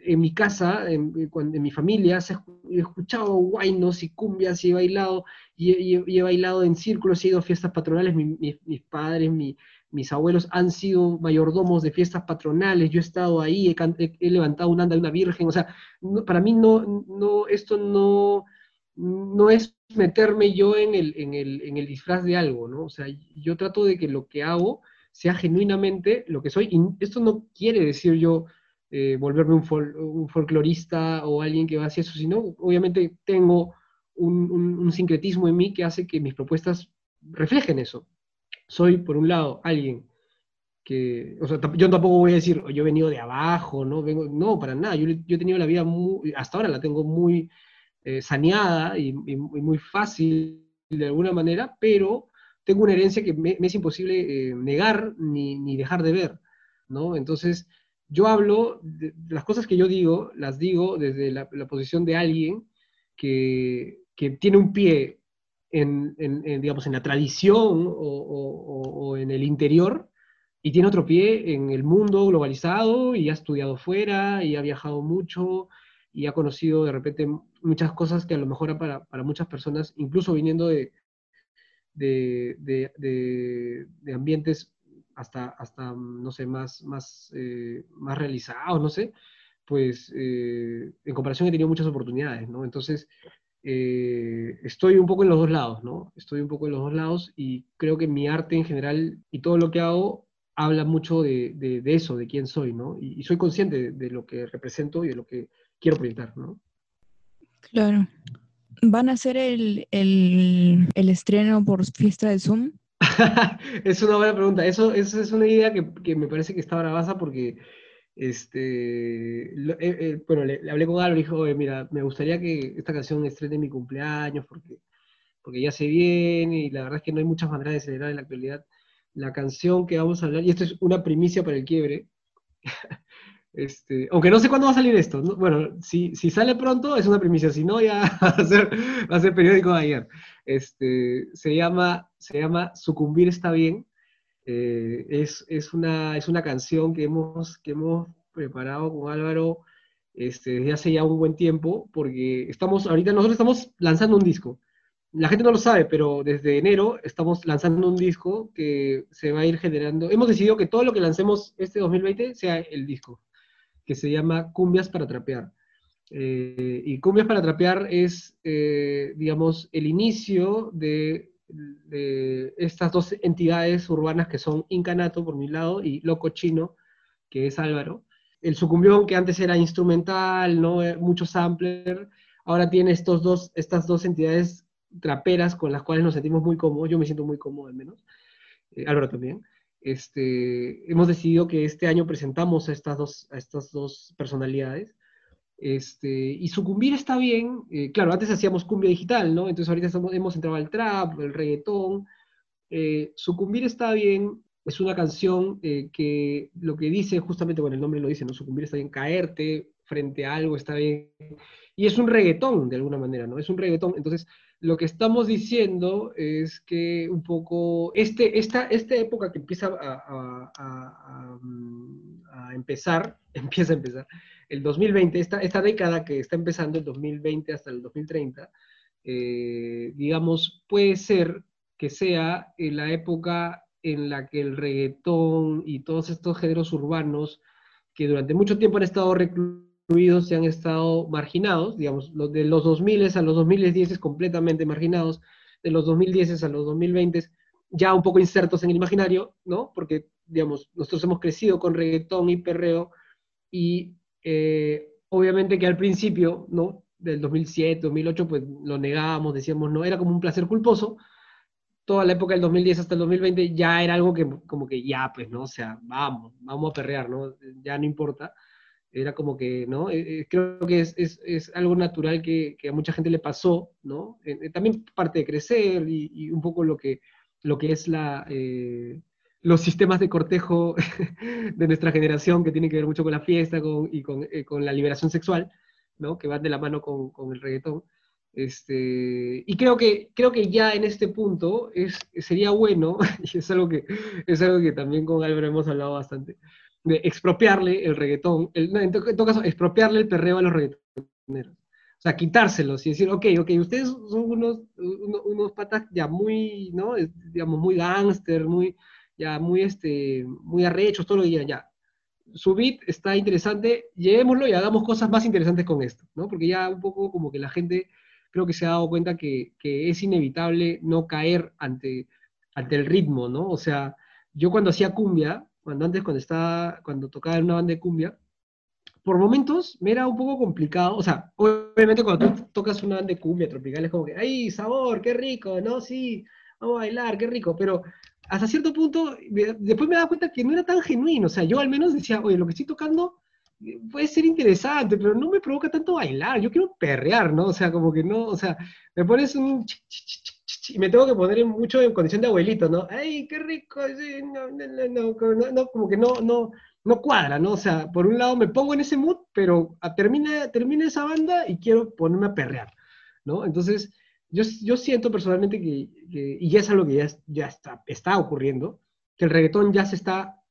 en mi casa, en, cuan- en mi familia, he escuchado guainos y cumbias y he bailado, y y y he bailado en círculos, he ido a fiestas patronales, mi- mi- mis padres, mi- mis abuelos han sido mayordomos de fiestas patronales, yo he estado ahí, he- he levantado un anda de una virgen, o sea, no- para mí no, no, esto no, no es meterme yo en el, en el, en el disfraz de algo, ¿no? O sea, yo trato de que lo que hago sea genuinamente lo que soy, y esto no quiere decir yo eh, volverme un, fol- un folclorista o alguien que va hacia eso, sino obviamente tengo un, un- un sincretismo en mí que hace que mis propuestas reflejen eso. Soy, por un lado, alguien que, o sea, yo tampoco voy a decir, "Oh, yo he venido de abajo, ¿no? Vengo, no, para nada, yo, yo he tenido la vida muy, hasta ahora la tengo muy eh, saneada y, y- y muy fácil de alguna manera, pero tengo una herencia que me, me es imposible eh, negar ni, ni dejar de ver, ¿no? Entonces, yo hablo, las cosas que yo digo, las digo desde la, posición de alguien que, tiene un pie en, digamos, en la tradición o, en el interior, y tiene otro pie en el mundo globalizado y ha estudiado fuera y ha viajado mucho y ha conocido de repente muchas cosas que a lo mejor para, para muchas personas, incluso viniendo de, de- de- de ambientes hasta, hasta, no sé, más, más, eh, más realizados, no sé, pues eh, en comparación he tenido muchas oportunidades, ¿no? Entonces, eh, estoy un poco en los dos lados, ¿no? Estoy un poco en los dos lados y creo que mi arte en general y todo lo que hago habla mucho de, de- eso, de quién soy, ¿no? Y, soy consciente de, de lo que represento y de lo que quiero proyectar, ¿no? Claro. ¿Van a hacer el, el, el estreno por fiesta de Zoom? Es una buena pregunta. Eso, eso es una idea que, que me parece que está bravaza porque, este, lo- eh, eh, bueno, le, le hablé con Álvaro y dijo, "Oye, mira, me gustaría que esta canción estrene en mi cumpleaños porque, porque ya se viene y la verdad es que no hay muchas maneras de celebrar en la actualidad. La canción que vamos a hablar, y esto es una primicia para el quiebre, este, aunque no sé cuándo va a salir esto. ¿no? Bueno, si, si sale pronto es una primicia, si no ya va a ser, va a ser periódico de ayer. Este, se, llama, se llama Sucumbir está bien. Eh, es, es, una, es una canción que hemos, que hemos preparado con Álvaro este, desde hace ya un buen tiempo, porque estamos, ahorita nosotros estamos lanzando un disco. La gente no lo sabe, pero desde enero estamos lanzando un disco que se va a ir generando. Hemos decidido que todo lo que lancemos este 2020 sea el disco, que se llama Cumbias para Trapear. Eh, y Cumbias para Trapear es, eh, digamos, el inicio de, estas dos entidades urbanas que son Incanato, por mi lado, y Loco Chino, que es Álvaro. El sucumbión, que antes era instrumental, ¿no? Eh, mucho sampler, ahora tiene estos dos, estas dos entidades traperas con las cuales nos sentimos muy cómodos, yo me siento muy cómodo al menos, Álvaro también. Este, hemos decidido que este año presentamos a estas dos, a estas dos personalidades este, y sucumbir está bien, eh, claro, antes hacíamos cumbia digital, ¿no? Entonces ahorita hemos entrado al trap, el reggaetón. Eh, sucumbir está bien, es una canción eh, que lo que dice, justamente, bueno, el nombre lo dice, ¿no? Sucumbir está bien, caerte frente a algo está bien. Y es un reggaetón, de alguna manera, ¿no? Es un reggaetón. Entonces, lo que estamos diciendo es que un poco, este, esta, esta época que empieza a, empezar, empieza a empezar, el 2020, esta, esta década que está empezando, el 2020 hasta el 2030, eh, digamos, puede ser que sea en la época en la que el reggaetón y todos estos géneros urbanos que durante mucho tiempo han estado recluidos y han estado marginados, digamos, de los 2000 a los 2010 es completamente marginados, de los 2010 a los 2020 ya un poco insertos en el imaginario, ¿no? Porque, digamos, nosotros hemos crecido con reggaetón y perreo y eh, obviamente que al principio, ¿no? Del 2007, 2008, pues lo negábamos, decíamos, no, era como un placer culposo. Toda la época del 2010 hasta el 2020 ya era algo que, como que ya, pues, ¿no? O sea, vamos, vamos a perrear, ¿no? Ya no importa. Era como que, ¿no? Eh, eh, creo que es, es, es, algo natural que, que, a mucha gente le pasó, ¿no? también parte de crecer y, y, un poco lo que, lo que es la, los sistemas de cortejo de nuestra generación, que tienen que ver mucho con la fiesta y eh, con, la liberación sexual, ¿no? que van de la mano con, el reggaetón. Este, y creo que, creo que ya en este punto es, sería bueno, y es algo, que, es algo que también con Álvaro hemos hablado bastante, de expropiarle el reggaetón, en todo caso, expropiarle el perreo a los reggaetoneros. O sea, quitárselos y decir, ok, ok, ustedes son unos, unos, patas ya muy, ¿no? digamos, muy gángster, muy, ya muy, este, muy arrechos, todo lo que ya. Su beat está interesante, llevémoslo y hagamos cosas más interesantes con esto, ¿no? Porque ya un poco como que la gente creo que se ha dado cuenta que, que es inevitable no caer ante, ante el ritmo, ¿no? O sea, yo cuando hacía cumbia, cuando antes cuando estaba, cuando tocaba en una banda de cumbia, por momentos me era un poco complicado, o sea, obviamente cuando tú tocas una banda de cumbia tropical es como que, ¡ay, sabor, qué rico! ¿No? Sí, vamos a bailar, qué rico, pero hasta cierto punto, después me daba cuenta que no era tan genuino, o sea, yo al menos decía, oye, lo que estoy tocando eh, puede ser interesante, pero no me provoca tanto bailar, yo quiero perrear, ¿no? O sea, como que no, o sea, me pones un... Y me tengo que poner mucho en condición de abuelito, ¿no? ¡Ay, qué rico! No, no, no, como que no, no, no cuadra, ¿no? O sea, por un lado me pongo en ese mood, pero termina, termina esa banda y quiero ponerme a perrear, ¿no? Entonces, yo, siento personalmente que, y ya es algo que ya, ya está, está ocurriendo, que el reggaetón ya se está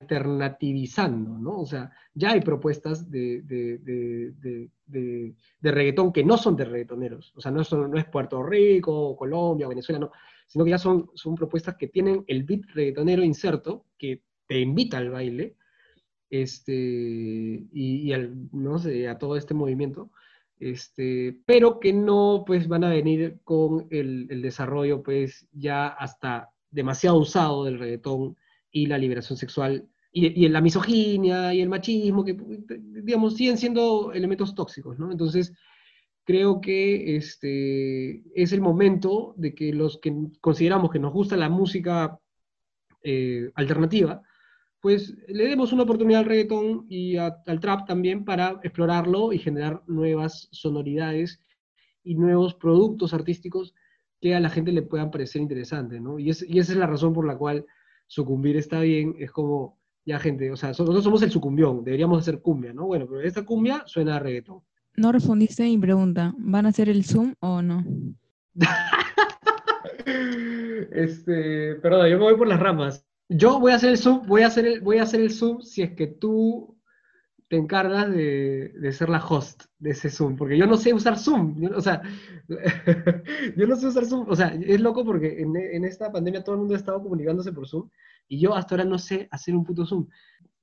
alternativizando, ¿no? O sea, ya hay propuestas de, de, reggaetón que no son de reggaetoneros, o sea, no, es Puerto Rico, Colombia, Venezuela, no, sino que ya son, son propuestas que tienen el beat reggaetonero inserto, que te invita al baile, este, y, al, no sé, a todo este movimiento, este, pero que no pues van a venir con el, desarrollo pues ya hasta demasiado usado del reggaetón y la liberación sexual y, la misoginia y el machismo, que digamos siguen siendo elementos tóxicos, ¿no? Entonces, creo que este, es el momento de que los que consideramos que nos gusta la música eh, alternativa, pues le demos una oportunidad al reggaetón y al trap también para explorarlo y generar nuevas sonoridades y nuevos productos artísticos que a la gente le puedan parecer interesantes, ¿no? Y, esa es la razón por la cual sucumbir está bien, es como, ya gente, o sea, nosotros somos el sucumbión, deberíamos hacer cumbia, ¿no? Bueno, pero esta cumbia suena a reggaetón. No respondiste a mi pregunta, ¿van a hacer el Zoom o no? Este, perdón, yo me voy por las ramas. Yo voy a hacer el zoom, voy a hacer el, voy a hacer el zoom si es que tú te encargas de, ser la host de ese Zoom, porque yo no sé usar Zoom, o sea, yo no sé usar Zoom, o sea, es loco porque en, en, esta pandemia todo el mundo ha estado comunicándose por Zoom y yo hasta ahora no sé hacer un puto Zoom.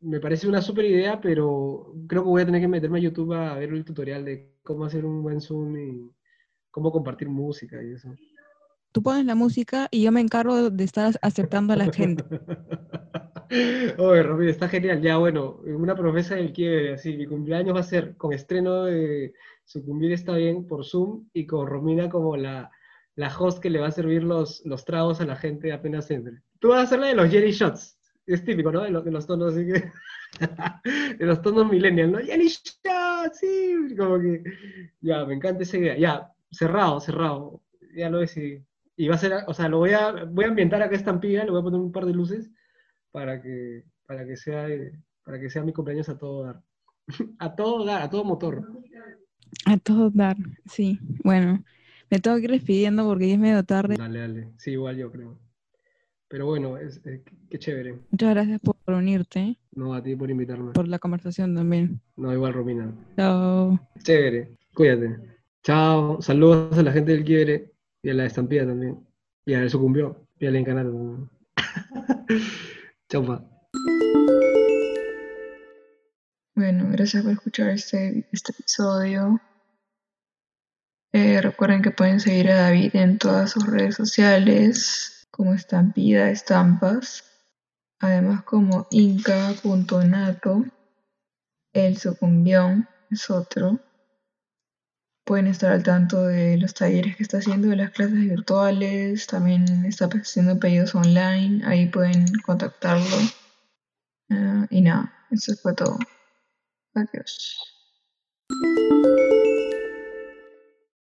Me parece una súper idea, pero creo que voy a tener que meterme a YouTube a ver el tutorial de cómo hacer un buen Zoom y cómo compartir música y eso. Tú pones la música y yo me encargo de estar aceptando a la gente. Oye, Romina, está genial. Ya, bueno, una promesa del que así, mi cumpleaños va a ser con estreno de Sucumbir está bien por Zoom y con Romina como la, la host que le va a servir los, los tragos a la gente apenas entre. Tú vas a hacer la de los Jelly Shots. Es típico, ¿no? De, los tonos, así que... de los tonos millennial, ¿no? Jelly Shots, sí. Como que... Ya, me encanta esa idea. Ya, cerrado, cerrado. Ya lo decidí. Y va a ser, o sea, lo voy a, voy a ambientar acá estampida, le voy a poner un par de luces para que, para que, sea, para que sea mi cumpleaños a todo dar. a todo dar, a todo motor. A todo dar, sí. Bueno, me tengo que ir despidiendo porque ya es medio tarde. Dale, dale. Sí, igual yo creo. Pero bueno, es, qué chévere. Muchas gracias por unirte. No, a ti por invitarme. Por la conversación también. No, igual, Romina. Chao. Chévere. Cuídate. Chao. Saludos a la gente del Quiere y a la estampida también. Y a él sucumbió. Y a la encanada Bueno, gracias por escuchar este, este episodio. Eh, recuerden que pueden seguir a David en todas sus redes sociales como Estampida Estampas, además como inca.nato, el sucumbión es otro. Pueden estar al tanto de los talleres que está haciendo, de las clases virtuales, también está haciendo pedidos online, ahí pueden contactarlo. Ah, y nada, eso fue todo. Adiós.